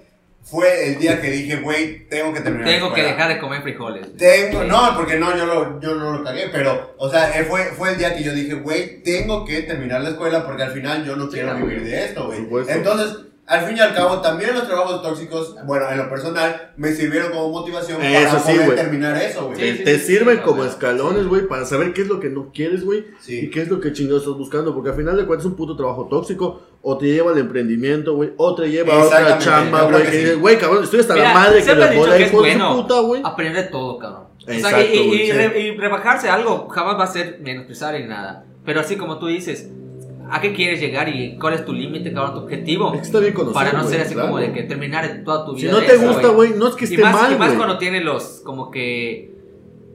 fue el día que dije, güey, tengo que terminar la Tengo que dejar de comer frijoles. Tengo, Sí. no, porque no, yo, lo, yo no lo cagué, pero, o sea, eh, fue, fue el día que yo dije, güey, tengo que terminar la escuela porque al final yo no quiero vivir de esto, güey. Entonces, al fin y al cabo, también los trabajos tóxicos, bueno, en lo personal, me sirvieron como motivación Eso para sí, poder güey. terminar eso, güey. Sí, Te, sí, te sí, sirven sí, como escalones, güey, para saber qué es lo que no quieres, güey. Sí. Y qué es lo que chingados estás buscando. Porque al final de cuentas es un puto trabajo tóxico. O te lleva al emprendimiento, güey. O te lleva a otra chamba, güey. que güey, cabrón, estoy hasta la Mira, madre que la dicho bola es de su bueno. puta, güey. Aprender de todo, cabrón. O sea, Exacto, y, y- y sí. re- y rebajarse algo jamás va a ser menospreciar en nada. Pero así como tú dices, ¿a qué quieres llegar y cuál es tu límite, cabrón, tu objetivo? Es que está bien conocido, Para no ser así claro. como de que terminar toda tu Si vida. no de te eso, gusta, güey, no es que Y esté más, mal, y más güey. cuando tiene los, como que,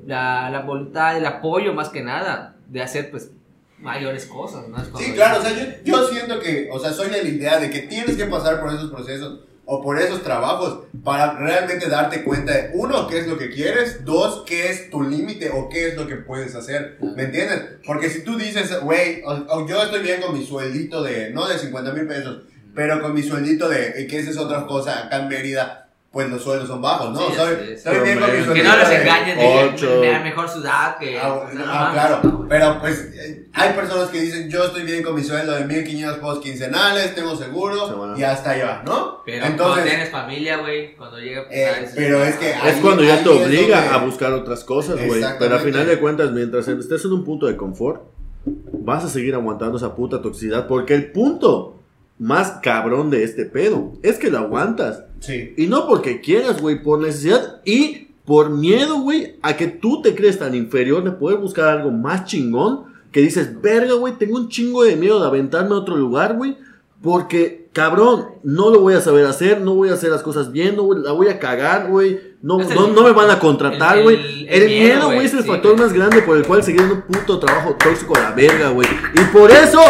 la, la voluntad, el apoyo más que nada de hacer, pues, mayores cosas, ¿no? Es Sí, claro, o sea, yo, yo siento que, o sea, soy de la idea de que tienes que pasar por esos procesos o por esos trabajos para realmente darte cuenta de, uno, qué es lo que quieres, dos, qué es tu límite o qué es lo que puedes hacer, ¿me entiendes? Porque si tú dices, güey, yo estoy bien con mi sueldito de, no de 50 mil pesos, pero con mi sueldito de, que esa es otra cosa, acá en Mérida, pues los sueldos son bajos, ¿no? Sí, soy, sí, sí. estoy bien con mi Que Que no de- engañen de me da mejor ciudad que... Ah, o sea, no ah, claro, no. pero pues eh, hay personas que dicen yo estoy bien con mi sueldo de 1500 pesos quincenales, tengo seguro Semana. y hasta ahí va, ¿no? Pero cuando Entonces, tienes familia, güey, cuando llega... pues, Eh, ¿sabes? pero es que Es cuando ya te obliga donde- a buscar otras cosas, güey. Pero al final de cuentas, mientras estés en un punto de confort, vas a seguir aguantando esa puta toxicidad. Porque el punto más cabrón de este pedo es que lo aguantas. Sí, Y no porque quieras, güey, por necesidad y por miedo, güey, a que tú te crees tan inferior de poder buscar algo más chingón. Que dices, verga, güey, tengo un chingo de miedo de aventarme a otro lugar, güey. Porque, cabrón, no lo voy a saber hacer, no voy a hacer las cosas bien, no, la voy a cagar, güey. No, no, no me van a contratar, el- güey. el- El, el miedo, miedo, güey, es el sí, factor más grande por el cual seguir en un puto trabajo tóxico a la verga, güey. Y por eso,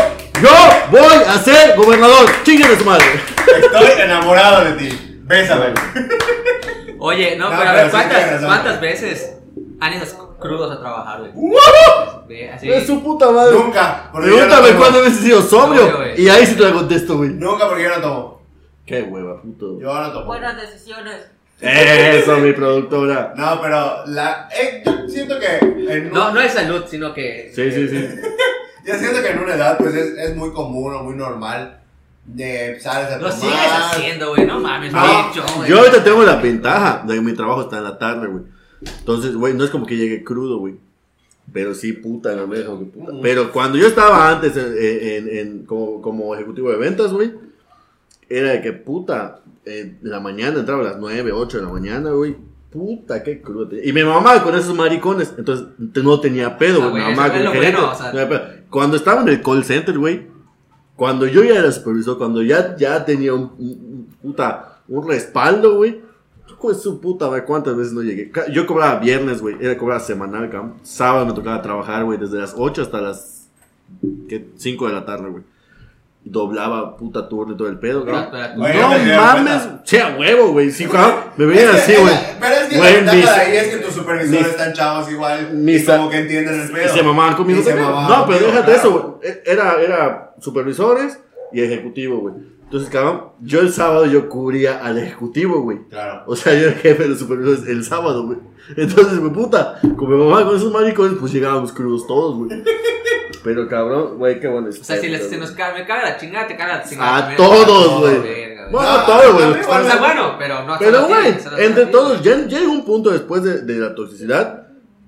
yo voy a ser gobernador. Chinguen de su madre. estoy enamorado de ti. Bésame. Oye, no, No, pero a ver, ¿cuántas. ¿cuántas veces han ido crudos a trabajar, güey? Así. Es su puta madre. Nunca. Pregúntame no cuántas veces he sido sobrio. Y ahí sí te la contesto, güey. Nunca porque yo no tomo. Qué hueva, puto. Yo no tomo. Buenas decisiones. Eso, mi productora. No, pero la, eh, yo siento que en un- No, no es salud, sino que... Sí, sí, sí. yo siento que en una edad pues es, es muy común o muy normal de sales a Lo tomar. sigues haciendo, güey, no mames, No, bicho, güey. Yo ahorita tengo la ventaja de que mi trabajo está en la tarde, güey. Entonces, güey, no es como que llegue crudo, güey. Pero sí, puta, no me dejo que puta. Pero cuando yo estaba antes en, en- en- como, como ejecutivo de ventas, güey, era de que puta, en la mañana entraba a las 9, 8 de la mañana, güey. Puta, qué crudo. Y mi mamá con esos maricones, entonces no tenía pedo, Ah, güey. Mi mamá con bueno, o sea. no. Cuando estaba en el call center, güey, cuando yo ya era supervisor, cuando ya, ya tenía un, un- un- puta, un respaldo, güey. Pues su puta, güey, cuántas veces no llegué. Yo cobraba viernes, güey, era cobraba semanal, cabrón. Sábado me tocaba trabajar, güey, desde las 8 hasta las ¿qué? 5 de la tarde, güey. Doblaba puta turno y todo el pedo, Oye, No ¿no te dieron mames, cuenta? sí, a huevo, güey. Sí, cabrón, me veían así, güey. Pero es que Güey, la ventaja ahí es que tus supervisores están chavos igual. como que entienden el Y pedo. se mamaban conmigo Y se mamaban No, pero déjate claro. eso, güey. Era, era supervisores y ejecutivo, güey. Entonces, cabrón, yo el sábado yo cubría al ejecutivo, güey. Claro. O sea, yo era el jefe de los supervisores el sábado, güey. Entonces, güey, puta, como mi mamá con esos maricones, pues llegábamos crudos todos, güey. Pero cabrón, güey, qué bueno. O sea, si les, se nos cae, me caga la chingada, te caga la chingada. A también. todos, güey. Bueno, güey. a mí igual O sea, bueno, pero no Pero, güey, entre todos, ya llega un punto después de, de la toxicidad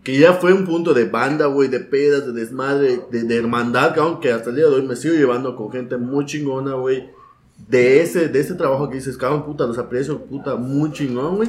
que ya fue un punto de banda, güey, de pedas, de desmadre, de, de hermandad, cabrón, que hasta el día de hoy me sigo llevando con gente muy chingona, güey. De ese, de ese trabajo que dices, cabrón, puta, los aprecio, puta, muy chingón, güey.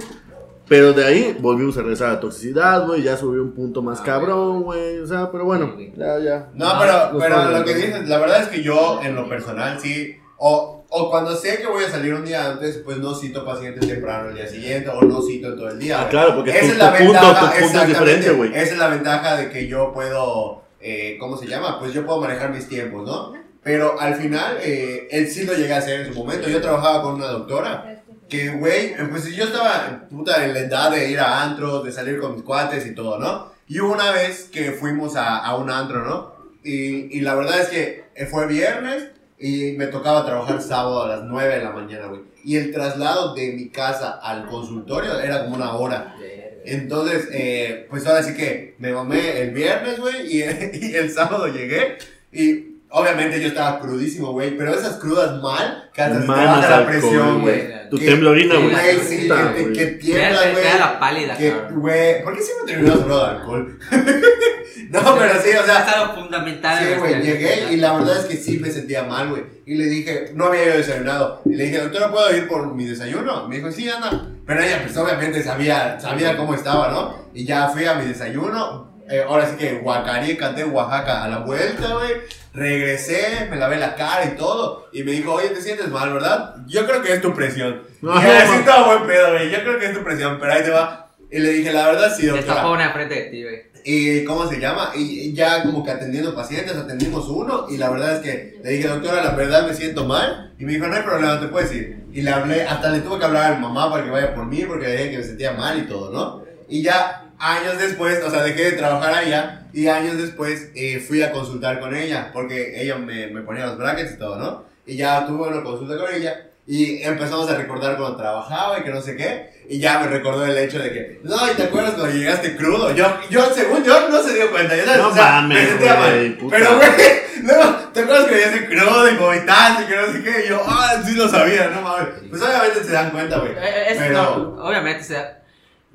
Pero de ahí volvimos a regresar a la toxicidad, güey, ya subió un punto más Ah, cabrón, güey. O sea, pero bueno, ya, ya. No, pero, pero lo que dices, la verdad es que yo en lo personal sí, o, o cuando sé que voy a salir un día antes, pues no cito pacientes temprano el día siguiente o no cito en todo el día. Ah, claro, porque Esa tu- es la tu punto- ventaja, tu punto es diferente, güey. Esa es la ventaja de que yo puedo, eh, ¿cómo se llama? Pues yo puedo manejar mis tiempos, ¿no? Pero al final, eh, él sí lo llegué a hacer en su momento. Yo trabajaba con una doctora que, güey, pues yo estaba puta en la edad de ir a antros, de salir con mis cuates y todo, ¿no? Y una vez que fuimos a, a un antro, ¿no? Y, y la verdad es que fue viernes y me tocaba trabajar sábado a las 9 de la mañana, güey. Y el traslado de mi casa al consultorio era como una hora. Entonces, eh, pues ahora sí que me mamé el viernes, güey, y, y el sábado llegué. Y Obviamente yo estaba crudísimo, güey, pero esas crudas mal, que hasta se te baja la alcohol, presión, güey. Tu Que- temblorina, güey. Güey, sí, que, güey. que Te tiembla, güey. te la pálida, Que, güey, ¿por qué siempre terminamos hablando de alcohol? no, pero sí, o Es sea, algo fundamental. sí, güey, llegué y la verdad es que sí me sentía mal, güey. Y le dije, no había yo desayunado. Y le dije, doctor, ¿no puedo ir por mi desayuno? Me dijo, sí, anda. Pero ella, pues obviamente sabía, sabía cómo estaba, ¿no? Y ya fui a mi desayuno. Eh, ahora sí que Guacarí, canté en Oaxaca a la vuelta, güey. Regresé, me lavé la cara y todo. Y me dijo, oye, ¿te sientes mal, verdad? Yo creo que es tu presión. No, y así estaba buen pedo, güey. Yo creo que es tu presión, pero ahí te va. Y le dije, la verdad, sí, doctora. una frente de ti, güey. ¿Y cómo se llama? Y ya como que atendiendo pacientes, atendimos uno. Y la verdad es que le dije, doctora, la verdad me siento mal. Y me dijo, no hay problema, te puedes ir. Y le hablé, hasta le tuve que hablar a mi mamá para que vaya por mí, porque le dije que me sentía mal y todo, ¿no? Y ya años después, o sea, dejé de trabajar allá. Y años después eh, fui a consultar con ella, porque ella me, me ponía los brackets y todo, ¿no? Y ya tuve una consulta con ella. Y empezamos a recordar cuando trabajaba y que no sé qué. Y ya me recordó el hecho de que, no, ¿y te acuerdas cuando llegaste crudo? Yo, yo según yo, no se dio cuenta. ¿ya sabes? No O sea, mames, me sentía mal. puta. Pero, güey, luego, ¿te acuerdas que llegaste crudo y vomitaste y que no sé qué? Y yo, ah, sí lo sabía, no mames. Pues obviamente se dan cuenta, güey. Eh, es- Pero, no, obviamente, o sea.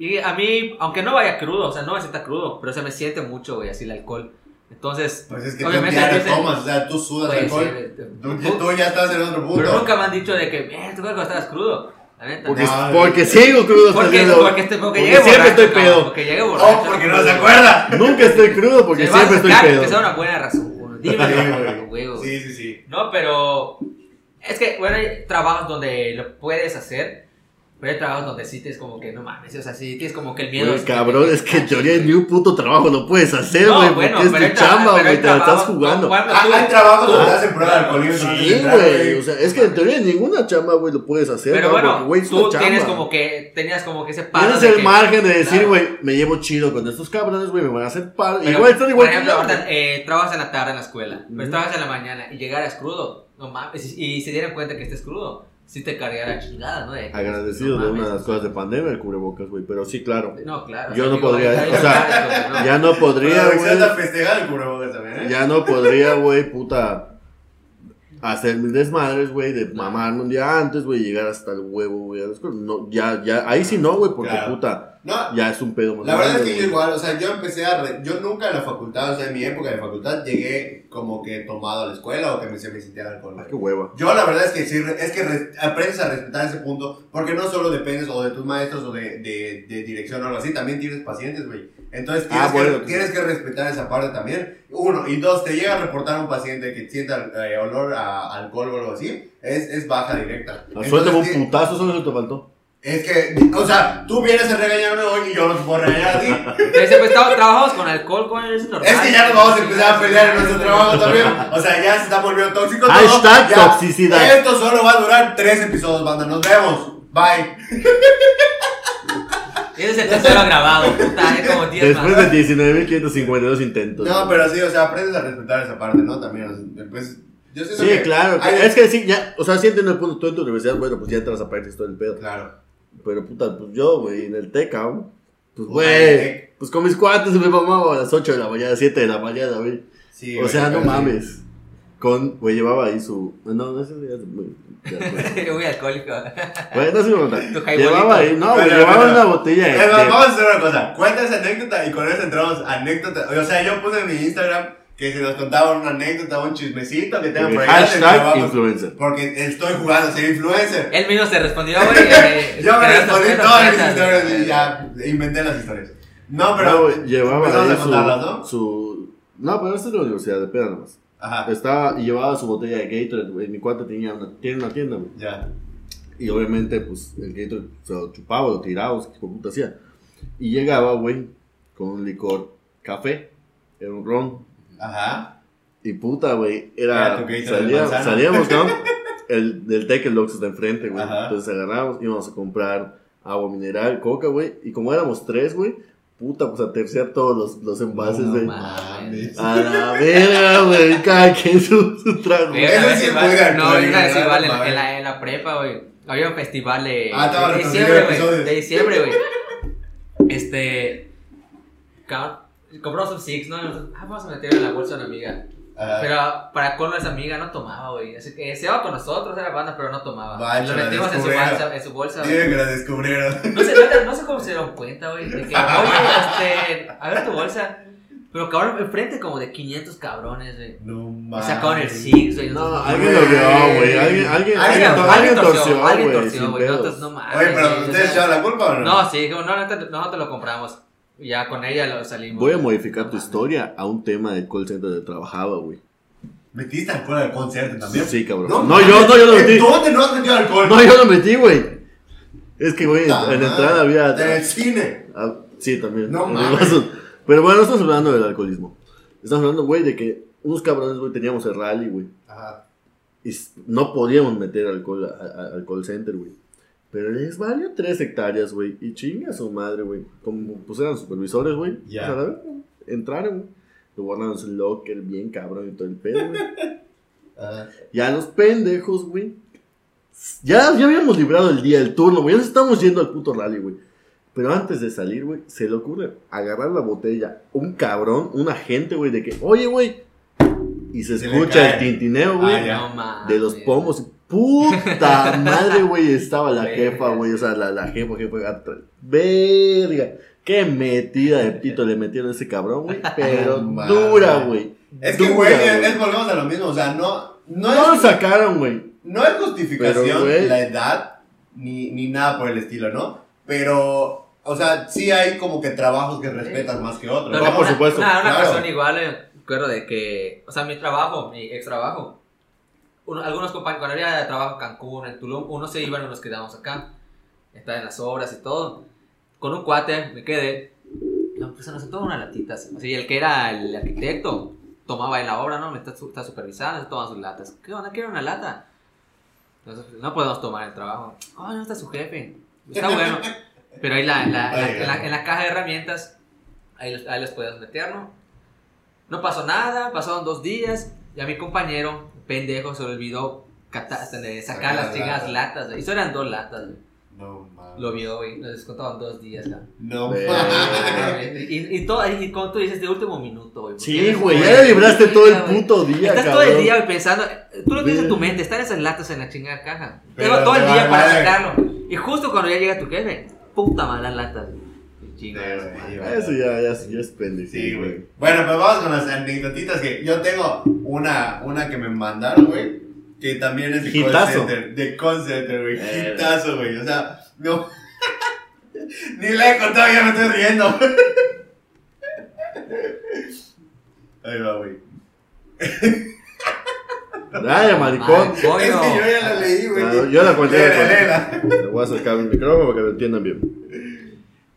Y a mí, aunque no vaya crudo, o sea, no me sienta crudo, pero se me siente mucho, güey, así el alcohol. Entonces, pues es que tú obviamente, diario dicen- tomas, o sea, tú sudas pues, alcohol. sí, Tú, tú ya estás en otro punto. pero nunca me han dicho de que, eh, ¿te acuerdas cuando estabas crudo? La neta. Porque, No, porque sigo crudo Porque, hoy. porque, este- porque Porque siempre borracho, estoy pedo. Porque llegué borracho. Oh, porque no se acuerda. Nunca estoy crudo porque Se siempre estoy pedo. Que sea una buena razón. Dime, Sí, güey. Sí, sí, sí. No, pero es que, bueno, hay trabajos donde lo puedes hacer, pero hay trabajos donde sí tienes como que, no mames, o sea, sí tienes como que el miedo. Güey, cabrón, es que en teoría ni un puto trabajo lo puedes hacer, No, güey, bueno, porque pero es tu chamba, güey, te la estás jugando. Ah, tú- hay trabajos donde te hacen prueba de alcoholismo. antes de Sí, güey, o sea, es que en teoría ninguna chamba, güey, lo puedes hacer, Pero ¿no? bueno, Porque, güey, es tú chamba. tienes como que, tenías como que ese paro Tienes de el que- margen de decir, Claro. güey, me llevo chido con estos cabrones, güey, me van a hacer paro. Pero, Igual están igual por ejemplo, ahorita, eh, trabajas en la tarde en la escuela, pero Ujú. trabajas en la mañana y llegaras crudo, no mames, y, y se dieran cuenta que estés crudo, sí te cargara chingada, ¿no? De- Agradecido no de una de las cosas de pandemia, el cubrebocas, güey, pero sí, claro. No, claro. Yo o sea, no digo, podría, o sea. Ya no podría, güey. anda festejando el cubrebocas también, ¿eh? Ya no podría, güey, puta, hacer mis desmadres, güey, de mamarme un día antes, güey, llegar hasta el huevo, güey, a la escuela. No, ya, ya, ahí sí no, güey, porque Claro. puta, No, ya es un pedo más La verdad es grande, que yo güey. igual, o sea, yo empecé a... re- yo nunca en la facultad, o sea, en mi época de facultad, llegué como que tomado a la escuela o que me, se me sintiera alcohol. Ah, qué hueva. Yo la verdad es que sí, re- es que re- aprendes a respetar ese punto, porque no solo dependes o de tus maestros o de, de, de dirección o algo así, también tienes pacientes, güey. Entonces tienes, Ah, bueno, que, tienes que respetar esa parte también. Uno, y dos, te llega a reportar un paciente que sienta eh, olor a alcohol o algo así, es, es baja directa. Suéltame un putazo, solo eso te faltó. Es que, o sea, tú vienes a regañarme hoy y yo no te puedo regañar a ti. Te dice, pues tra- trabajamos con alcohol, con es normal. Es que ya nos vamos a empezar a pelear en nuestro trabajo también. O sea, ya se está volviendo tóxico todo. Hashtag Ya. toxicidad. Esto solo va a durar tres episodios, banda. Nos vemos. Bye. Ese es el tercero grabado, puta, hay como 10 Después más. de 19.552 intentos. No, pero sí, o sea, aprendes a respetar esa parte, ¿no? También, o sea, pues, yo Sí, que claro. hay- Es que sí, ya, o sea, sí entiendo el punto. Tú en tu universidad, bueno, pues ya entras a prácticas todo el pedo. Claro. Pero puta, pues yo, güey, en el TEC, cabrón. Pues, Puta, en el güey, TEC. pues con mis cuates me mamaba a las 8 de la mañana, 7 de la mañana, güey. Sí, O güey, sea, no pero sí. mames. Con, güey, llevaba ahí su. No, no, ese ya es muy. ya, pues. Muy alcohólico. Güey, no contar. jaibolito. Llevaba ahí, no, güey, llevaba pero- una botella de. De- vamos a hacer una cosa. Cuenta esa anécdota y con eso entramos anécdota. O sea, yo puse en mi Instagram que si nos contaban una anécdota, un chismecito que tengan por allá. Hashtag influencer. Porque estoy jugando a ser influencer. Él mismo se respondió, güey. eh, Yo me respondí todas mis historias y ya inventé las historias. No, pero. No, llevaba ahí a contarlas, ¿no? su, su. No, pero esta es la universidad, de peda nomás. Ajá. Estaba y llevaba su botella de Gatorade, güey. Mi cuate tenía una, tiene una tienda, güey. Ya. Y obviamente, pues, el Gatorade se lo chupaba, lo tiraba, o sea, qué puta hacía. Y llegaba, güey, con un licor café, era un ron. Ajá. Y puta, güey, era. Salía- salíamos, ¿no? El del Tec, el está enfrente, güey. Entonces agarramos, íbamos a comprar agua mineral, coca, güey. Y como éramos tres, güey, puta, pues a terciar todos los, los envases, No güey. mames. a la verga, güey, cada quien su, su trago. Eso sí de No, vez ¿verdad? igual en, la, en la prepa, güey. Había un festival de, Ah, estaba de diciembre, güey. episodios. De diciembre, güey. Este. Compramos un Six, ¿no? Ah, vamos a meter en la bolsa a una amiga. Ah, Pero para con esa amiga no tomaba, güey. Así que se iba con nosotros, era banda, pero no tomaba. Vaya, lo la metimos en su bolsa, en su bolsa, güey. Dime que la descubrieron. No sé, no, no sé cómo se dieron cuenta, güey. De que, oye, este, a ver tu bolsa. Pero cabrón, enfrente como de 500 cabrones, güey. No mames. sacaron el Six, güey. No, alguien lo vio, güey. Alguien, alguien, Alguien- torció, alguien güey. torció, güey. no mames. Oye, pero ¿ustedes echaron la culpa o no? No, sí, dijo, no, nosotros, nosotros lo compramos. Ya con ella lo salimos. Voy a modificar tu historia a un tema del call center donde trabajaba, güey. ¿Metiste alcohol al concierto también? Sí, cabrón. No, No, yo, no, yo lo ¿En metí. dónde no has metido alcohol? No, yo lo metí, güey. Es que, güey, en la entrada había. En el cine. Ah, sí, también. No mames. Pero bueno, no estamos hablando del alcoholismo. Estamos hablando, güey, de que unos cabrones, güey, teníamos el rally, güey. Ajá. Y no podíamos meter alcohol a- a- al call center, güey. Pero les valió tres hectáreas, güey. Y chinga su madre, güey. Como pues eran supervisores, güey. Ya. O sea, a ver, entraron, güey. Lo guardaron en su locker, bien cabrón y todo el pedo, güey. Ajá. Y a los pendejos, güey. Ya, ya habíamos librado el día, el turno, güey. Ya nos estamos yendo al puto rally, güey. Pero antes de salir, güey, se le ocurre agarrar la botella. Un cabrón, un agente, güey, de que, oye, güey. Y se escucha el tintineo, güey. Ah, ya. No de los pomos. Puta madre, güey. Estaba la jefa, güey. O sea, la, la jefa, jefa. atrás. Verga. Qué metida de pito le metieron a ese cabrón, güey. Pero dura, güey. Es que, güey, es, volvemos a lo mismo. O sea, no, no, No lo sacaron, güey. no es justificación Pero, la edad ni, ni nada por el estilo, ¿no? Pero, o sea, sí hay como que trabajos que respetas más que otros. No, Ah, ¿no? por una- supuesto. Una, una Claro. persona igual, eh, recuerdo de que, o sea, mi trabajo, mi ex trabajo, uno- algunos compañeros, cuando había trabajo en Cancún, en Tulum, unos se iban y nos quedamos acá, estaba en las obras y todo. Con un cuate me quedé, no, pues se nos sentó unas latitas. Así, el que era el arquitecto tomaba en la obra, ¿no? Me está, está supervisando, se toman sus latas. ¿Qué onda? ¿Quiere una lata? Entonces, no podemos tomar el trabajo. Oh, no está su jefe. Está bueno. Pero ahí la, la- la- en, la, en la caja de herramientas, ahí, los- ahí los puedes meter, ¿no? No pasó nada, pasaron dos días y a mi compañero, pendejo, se le olvidó sacar las chingadas latas. latas. güey. Y eso eran dos latas. güey. No, mames. Lo vio, güey. Nos descontaban dos días, ¿no? Mames. Y, y, todo, y como tú dices, de último minuto, güey. Sí, güey. Ya le libraste todo el güey. puto día, Estás cabrón. todo el día güey, pensando, tú lo tienes en tu mente, están esas latas en la chingada caja. Pero Tengo todo el día para sacarlo. Y justo cuando ya llega tu jefe, puta mala latas. Chingadas. Sí, güey, Eso ya, ya, ya es pendejo. Sí, güey. Bueno, pues vamos con las anécdotitas que yo tengo una, una que me mandaron, güey. Que también es de call Hitazo. center. De call center, güey. Eh. Hitazo, güey. O sea, no. Ni la he contado, ya me estoy riendo. Ahí va, güey. Dale, maricón. Ay, coño. Es que yo ya la leí, güey. Ah, yo la conté. Le voy a acercar el micrófono para que lo entiendan bien.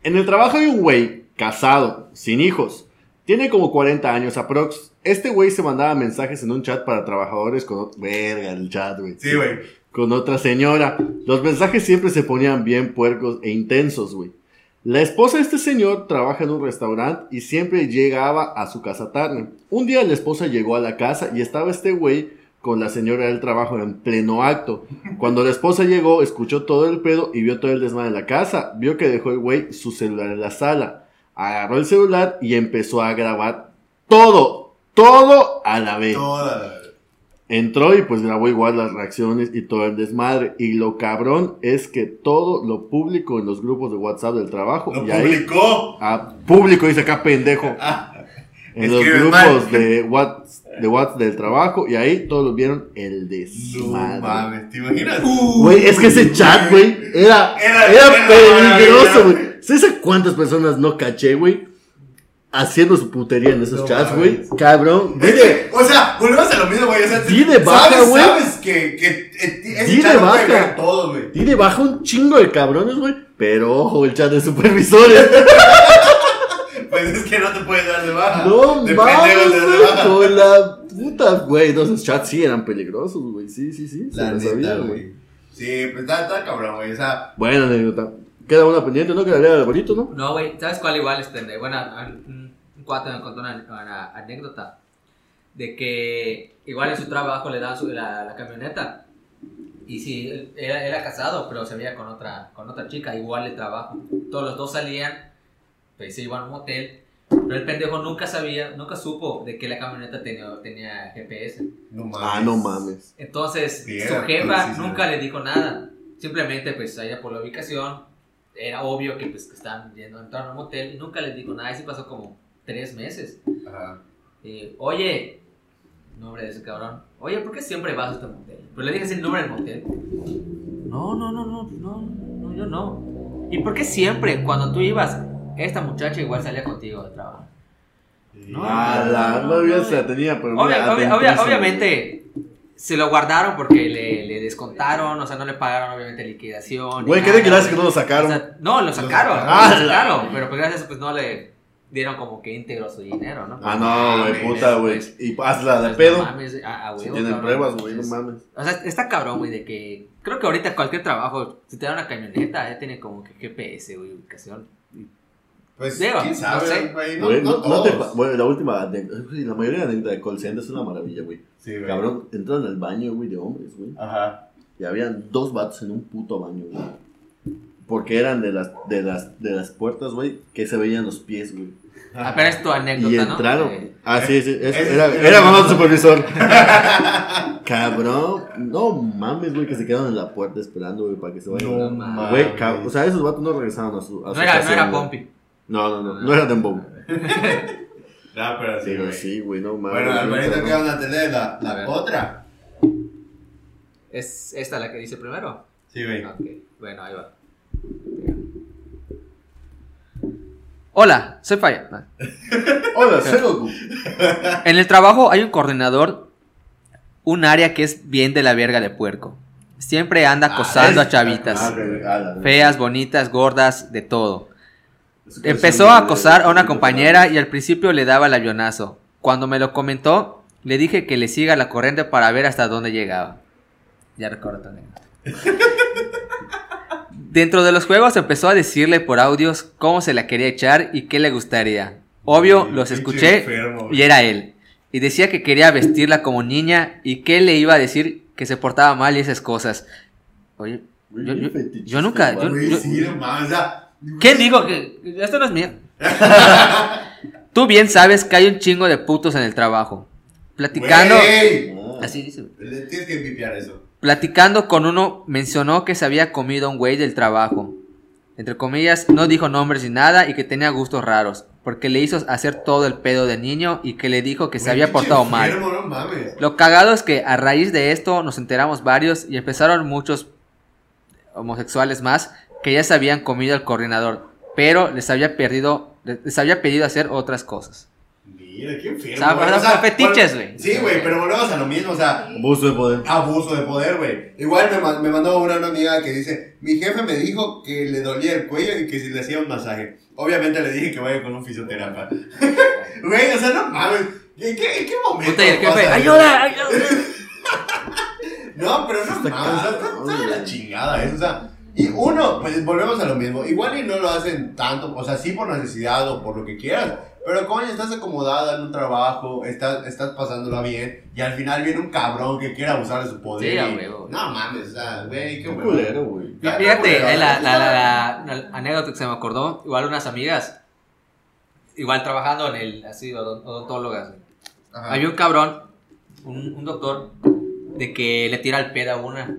En el trabajo hay un güey, casado, sin hijos. Tiene como 40 años aprox. Este güey se mandaba mensajes en un chat para trabajadores con... Verga, el chat, güey. Sí, güey. Con otra señora. Los mensajes siempre se ponían bien puercos e intensos, güey. La esposa de este señor trabaja en un restaurante y siempre llegaba a su casa tarde. Un día la esposa llegó a la casa y estaba este güey con la señora del trabajo en pleno acto. Cuando la esposa llegó, escuchó todo el pedo y vio todo el desmadre en la casa. Vio que dejó el güey su celular en la sala. Agarró el celular y empezó a grabar todo, todo a la vez. Toda la. Entró y pues grabó igual las reacciones y todo el desmadre. Y lo cabrón es que todo lo público en los grupos de WhatsApp del trabajo. Lo y ahí, publicó. a público dice acá pendejo. Ah, En los grupos mal. de WhatsApp, de WhatsApp del trabajo. Y ahí todos vieron el no desmadre. mames, ¿te imaginas? Güey, es que ese chat, güey, era, Era- era, era peligroso, güey. ¿Sabes a cuántas personas no caché, güey? Haciendo su putería en esos No chats, güey. Cabrón. Dile, o sea, volvemos a lo mismo, güey. O sea, Di de baja, sabes, güey. Sabes que, que eh, ese Di chat baja. todo, güey. Tiene baja un chingo de cabrones, güey. Pero ojo, el chat de supervisores. Pues es que no te puedes dar de baja. No de mames, güey. Con la puta, güey. No, esos chats sí eran peligrosos, güey. Sí, sí, sí. Se La lo neta, sabía, güey. Sí, pues está, está cabrón, güey. O sea, Buena anécdota. Queda una pendiente, ¿no? Quedaría de bonito, ¿no? No, güey, ¿sabes cuál igual? Este, bueno, un, cuate me contó una, una anécdota de que igual en su trabajo le daban su- la, la camioneta y sí, era casado, pero se veía con otra, con otra chica, igual de trabajo. Todos los dos salían, pues se iban a un motel Pero el pendejo nunca sabía, nunca supo de que la camioneta tenía, tenía GPS. No mames. Ah, no mames. Entonces, Bien, su jefa pues, sí, sí. nunca le dijo nada. Simplemente, pues, allá por la ubicación, era obvio que, pues, que estaban yendo a entrar a un motel y nunca les dijo nada. Y sí pasó como tres meses. Ajá. Y, Oye, nombre de ese cabrón. Oye, ¿por qué siempre vas a este motel? Pero le dije así el nombre del motel. No, no, no, no, no, no, yo no. ¿Y por qué siempre, cuando tú ibas, esta muchacha igual salía contigo de trabajo? No, Ah, la no, no bien no, se la tenía, pero Obvia- obvia- obviamente se lo guardaron porque le, le descontaron, o sea, no le pagaron obviamente liquidación. Güey, qué desgracia que no lo sacaron. O sea, no, lo sacaron, sacaron. lo sacaron, pero pues gracias a eso pues no le dieron como que íntegro su dinero, ¿no? Ah, no, güey, puta, güey. pues. Y hazla de Pues, pedo. no mames, a- a Si huevo, tienen cabrón. pruebas, güey, no mames. O sea, está cabrón, güey, de que creo que ahorita cualquier trabajo, si te da una camioneta, ya tiene como que GPS, güey, ubicación. Pues, Digo, quién no sabe, sé. güey. No, Güey, no, no, no te la última, de- la mayoría de anécdotas de call center es una maravilla, güey. Sí, güey. Cabrón, entraron al baño, güey, de hombres, güey. Ajá. Y habían dos vatos en un puto baño, güey. Porque eran de las, de las, de las puertas, güey, que se veían los pies, güey. Ah, pero es tu anécdota, Y ¿no? entraron. Eh, Ah, sí, sí. es- era, era mamá del supervisor. Cabrón. No mames, güey, que se quedaron en la puerta esperando, güey, para que se vayan. No mames. Güey, o sea, esos vatos no regresaron a su. A no su era, no era. Pompi. No, no, no. No era Dembow. No, pero sí, Pero güey. sí, güey, no mames. Bueno, Alvarito, cabrón. ¿qué van a tener? La, A la ver. otra. ¿Es esta la que dice primero? Sí, güey. Ok, bueno, ahí va. Hola, soy Falla. No. Hola, soy Goku. En el trabajo hay un coordinador, un área que es bien de la verga de puerco. Siempre anda acosando Ah, a chavitas. Ah, güey, ah, Feas, bonitas, gordas, de todo. Empezó a acosar a una compañera y al principio le daba el avionazo. Cuando me lo comentó, le dije que le siga la corriente para ver hasta dónde llegaba. Ya recuerdo anécdota. Dentro de los juegos empezó a decirle por audios cómo se la quería echar y qué le gustaría. Obvio, los escuché y era él. Y decía que quería vestirla como niña y que le iba a decir que se portaba mal y esas cosas. Oye, yo, yo- yo nunca... yo- ¿Quién digo que esto no es mío? Tú bien sabes que hay un chingo de putos en el trabajo. Platicando, Ah. así dice. Tienes que pipiar eso. Platicando con uno mencionó que se había comido a un güey del trabajo. Entre comillas, no dijo nombres ni nada y que tenía gustos raros, porque le hizo hacer todo el pedo de niño y que le dijo que se había portado mal. enfermo, no mames. Lo cagado es que a raíz de esto nos enteramos varios y empezaron muchos homosexuales más que ya se habían comido al coordinador, pero les había perdido, les había pedido hacer otras cosas. Mira, qué enfermo. O sea, fetiches, vol- güey. Sí, güey, pero volvemos a lo mismo, o sea, Abuso de poder. abuso de poder, güey. Igual me, me mandó una, una amiga que dice, mi jefe me dijo que le dolía el cuello y que si le hacía un masaje. Obviamente le dije que vaya con un fisioterapeuta. Güey, o sea, no mames. ¿En qué, en qué momento? Puta, y el jefe, pasa eso? ¡ayuda! ayuda! No, pero no mames, o sea, está, está de la chingada eso, o sea. Y uno, pues volvemos a lo mismo. Igual y no lo hacen tanto, o sea, sí por necesidad o por lo que quieras. Pero coño, estás acomodada en un trabajo, estás, estás pasándola bien, y al final viene un cabrón que quiere abusar de su poder. Sí, a y- huevo. No mames, o sea, güey, qué culero, güey. Fíjate, eh, la, la- la- la- la anécdota que se me acordó, igual unas amigas, igual trabajando en el, así, odon- odontólogas. Había un cabrón, un, un doctor, de que le tira el pedo a una.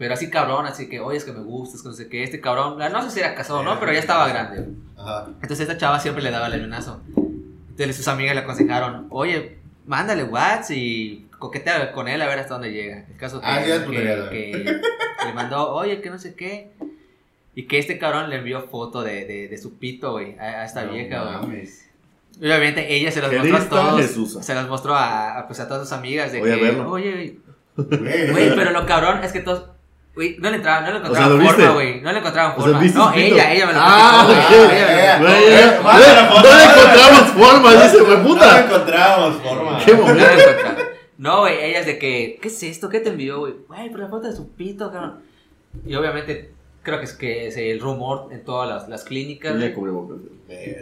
Pero así cabrón, así que, oye, es que me gustas, que no sé qué. Este cabrón, no sé si era casado o no, pero ya estaba grande. Ajá. Entonces esta chava siempre le daba el amenazo. Entonces sus amigas le aconsejaron, oye, mándale WhatsApp y coquetea con él a ver hasta dónde llega. El caso que, Ah, es que- putería, que le mandó, oye, que no sé qué. Y que este cabrón le envió foto de, de, de su pito, güey, a, a esta No vieja, güey. Obviamente ella se los mostró a todos. Se los mostró a, a, pues, a todas sus amigas de Voy a que, verlo. oye, Güey, güey, pero lo cabrón es que todos... Güey, no le entraba, no le sea, encontraban ¿lo viste? forma, güey. No le encontraban O sea, forma. ¿viste no, pito? ella, ella me lo Ah, ok. Ella Eh, no, le encontramos forma, dice, güey, No puta. encontramos forma. Qué No momento. No, güey, ella es de que, ¿qué es esto? ¿Qué te envió, güey? Güey, pero la foto de su pito, cabrón. Y obviamente, creo que es que es el rumor en todas las, las clínicas. Cubrebocas.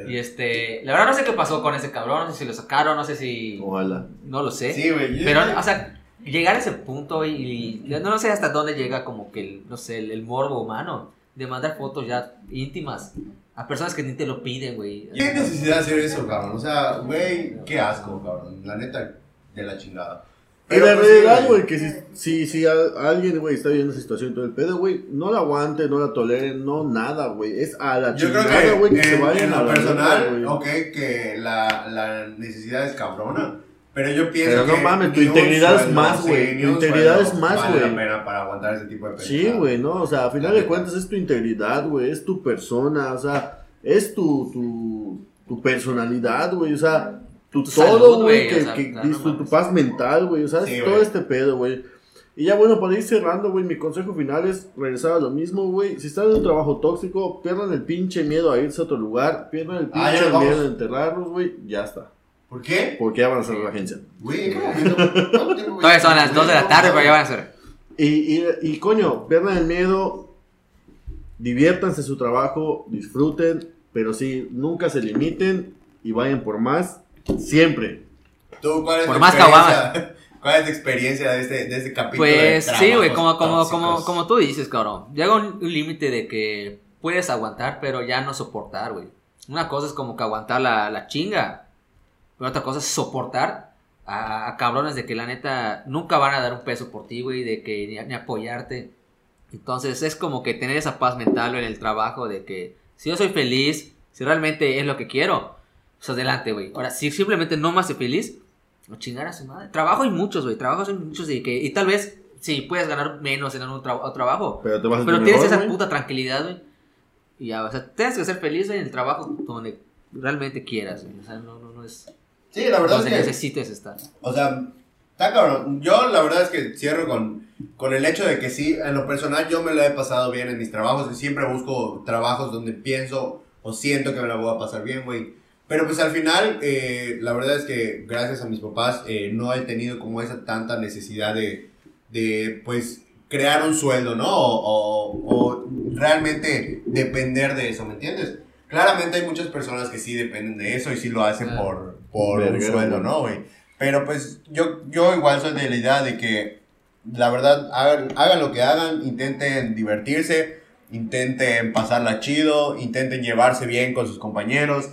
Y este, la verdad no sé qué pasó con ese cabrón, no sé si lo sacaron, no sé si, Ojalá. no lo sé. Sí, güey. Pero, o sea, llegar a ese punto y, y no, sé hasta dónde llega como que el, no sé, el, el morbo humano de mandar fotos ya íntimas a personas que ni te lo piden, güey. ¿Qué necesidad de hacer eso, cabrón? O sea, güey, qué asco, cabrón. La neta, de la chingada. Y la pues, realidad, güey, que si, si, si a- alguien, güey, está viendo esa situación y todo el pedo, güey, no la aguante, no la tolere, no nada, güey. Es a la Yo creo chingada, que, güey, que se en, vayan en a la personal, güey. ok, que la, la necesidad es cabrona. Pero yo pienso Pero no que mames, tu ni un integridad es sueldo, más, sí, güey, ni tu un integridad sueldo es más, vale güey. la pena para aguantar ese tipo de Sí, pendejadas. güey, no, o sea, a final de cuentas es tu integridad, güey, es tu persona, o sea, es tu, tu, tu personalidad, güey, o sea, tu, Tu todo, güey, güey, que, o sea, que- tu, no tu mames. paz mental, güey, o sea, Sí, es güey. todo este pedo, güey. Y ya bueno, para ir cerrando, güey, mi consejo final es regresar a lo mismo, güey. Si están en un trabajo tóxico, pierdan el pinche miedo a irse a otro lugar, pierdan el pinche Ah, ya nos vamos. miedo a enterrarlos, güey, ya está. ¿Por qué? Porque ya van a cerrar la agencia. Güey. Todavía son las 2 de la tarde, pero ya van a ser. Y, y, y coño, pierdan el miedo, diviértanse su trabajo, disfruten, pero sí, nunca se limiten y vayan por más, siempre. ¿Tú cuál es Por tu más experiencia? ¿Cuál es tu experiencia de este, de este capítulo? Pues de sí, güey, como, como, como, como tú dices, cabrón. Llega un, un límite de que puedes aguantar, pero ya no soportar, güey. Una cosa es como que aguantar la, la chinga, pero otra cosa es soportar a, a cabrones de que la neta nunca van a dar un peso por ti, güey, de que ni, ni apoyarte. Entonces es como que tener esa paz mental en el trabajo de que si yo soy feliz, si realmente es lo que quiero, pues adelante, güey. Ahora, si simplemente no me hace feliz, no chingar a su madre. Trabajo hay muchos, güey. Trabajos hay muchos y que, y tal vez, sí, puedes ganar menos en un tra- trabajo. Pero te vas a Pero tienes mejor, esa güey. puta tranquilidad, güey. Y ya, o sea, tienes que ser feliz, güey, en el trabajo donde realmente quieras, güey. O sea, no, no, no es Sí, la verdad donde es que... necesites estar. O sea, está cabrón. Yo la verdad es que cierro con, con el hecho de que sí, en lo personal yo me lo he pasado bien en mis trabajos y siempre busco trabajos donde pienso o siento que me la voy a pasar bien, güey. Pero pues al final, eh, la verdad es que gracias a mis papás eh, no he tenido como esa tanta necesidad de, de pues, crear un sueldo, ¿no? O, o- o realmente depender de eso, ¿me entiendes? Claramente hay muchas personas que sí dependen de eso y sí lo hacen Claro. por, por un sueldo. ¿no, güey? Pero pues yo, yo igual soy de la idea de que la verdad hagan, hagan lo que hagan, intenten divertirse, intenten pasarla chido, intenten llevarse bien con sus compañeros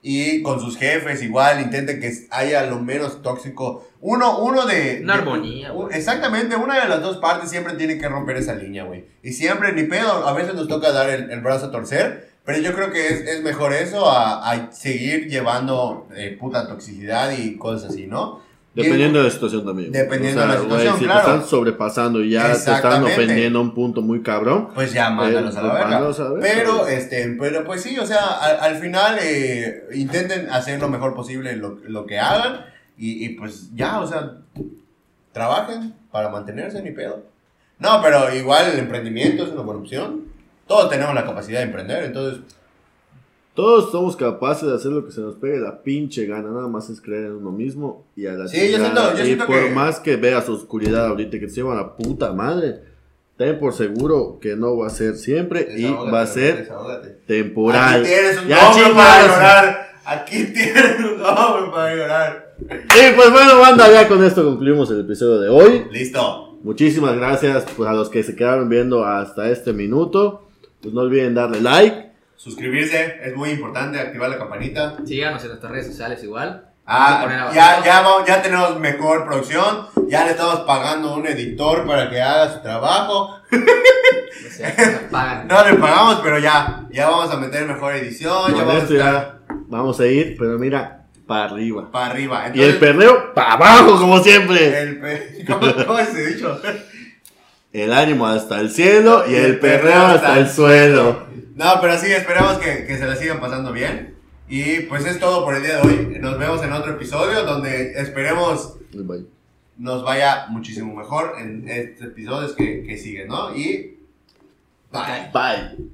y con sus jefes igual, intenten que haya lo menos tóxico. Uno, uno de... Una de- armonía, un- güey. Exactamente, una de las dos partes siempre tiene que romper esa línea, güey. Y siempre, ni pedo, a veces nos toca dar el, el brazo a torcer, pero yo creo que es, es mejor eso a, a seguir llevando eh, puta toxicidad y cosas así, ¿no? Dependiendo de la situación también. Dependiendo de la situación, si claro. te están sobrepasando y ya te están ofendiendo a un punto muy cabrón. Pues ya, mándalos a la verga. mándalos a la verga, Pero, este, pero pues sí, o sea, al, al final eh, intenten hacer lo mejor posible lo, lo que hagan y, y, pues ya, o sea, trabajen para mantenerse, ni pedo. No, pero igual el emprendimiento es una buena opción. Todos tenemos la capacidad de emprender, entonces, Todos somos capaces de hacer lo que se nos pegue la pinche gana, nada más es creer en uno mismo y a la Sí, yo siento- yo y siento por que- más que veas oscuridad ahorita que se lleva la puta madre, ten por seguro que no va a ser siempre y va a ser desahógate. temporal. Aquí tienes un Ya hombre para llorar. Aquí tienes un hombre para llorar. Y pues bueno, banda, ya con esto concluimos el episodio de hoy. Listo. Muchísimas gracias pues, a los que se quedaron viendo hasta este minuto. Pues no olviden darle like. Suscribirse es muy importante, activar la campanita. Síganos en nuestras redes sociales igual. Ah, ya, ya, vamos- ya tenemos mejor producción, ya le estamos pagando a un editor para que haga su trabajo. O sea, que nos pagan. No le pagamos, pero ya, ya vamos a meter mejor edición, ya vamos a esto estar ya vamos a ir, pero mira, para arriba. para arriba. Y el perreo para abajo, como siempre. el pe- ¿Cómo, cómo se dicho? El ánimo hasta el cielo y el perreo hasta el suelo. No, pero sí, esperamos que, que se la sigan pasando bien. Y pues es todo por el día de hoy. Nos vemos en otro episodio donde esperemos nos vaya muchísimo mejor en estos episodios que, que siguen, ¿no? Y bye. Bye.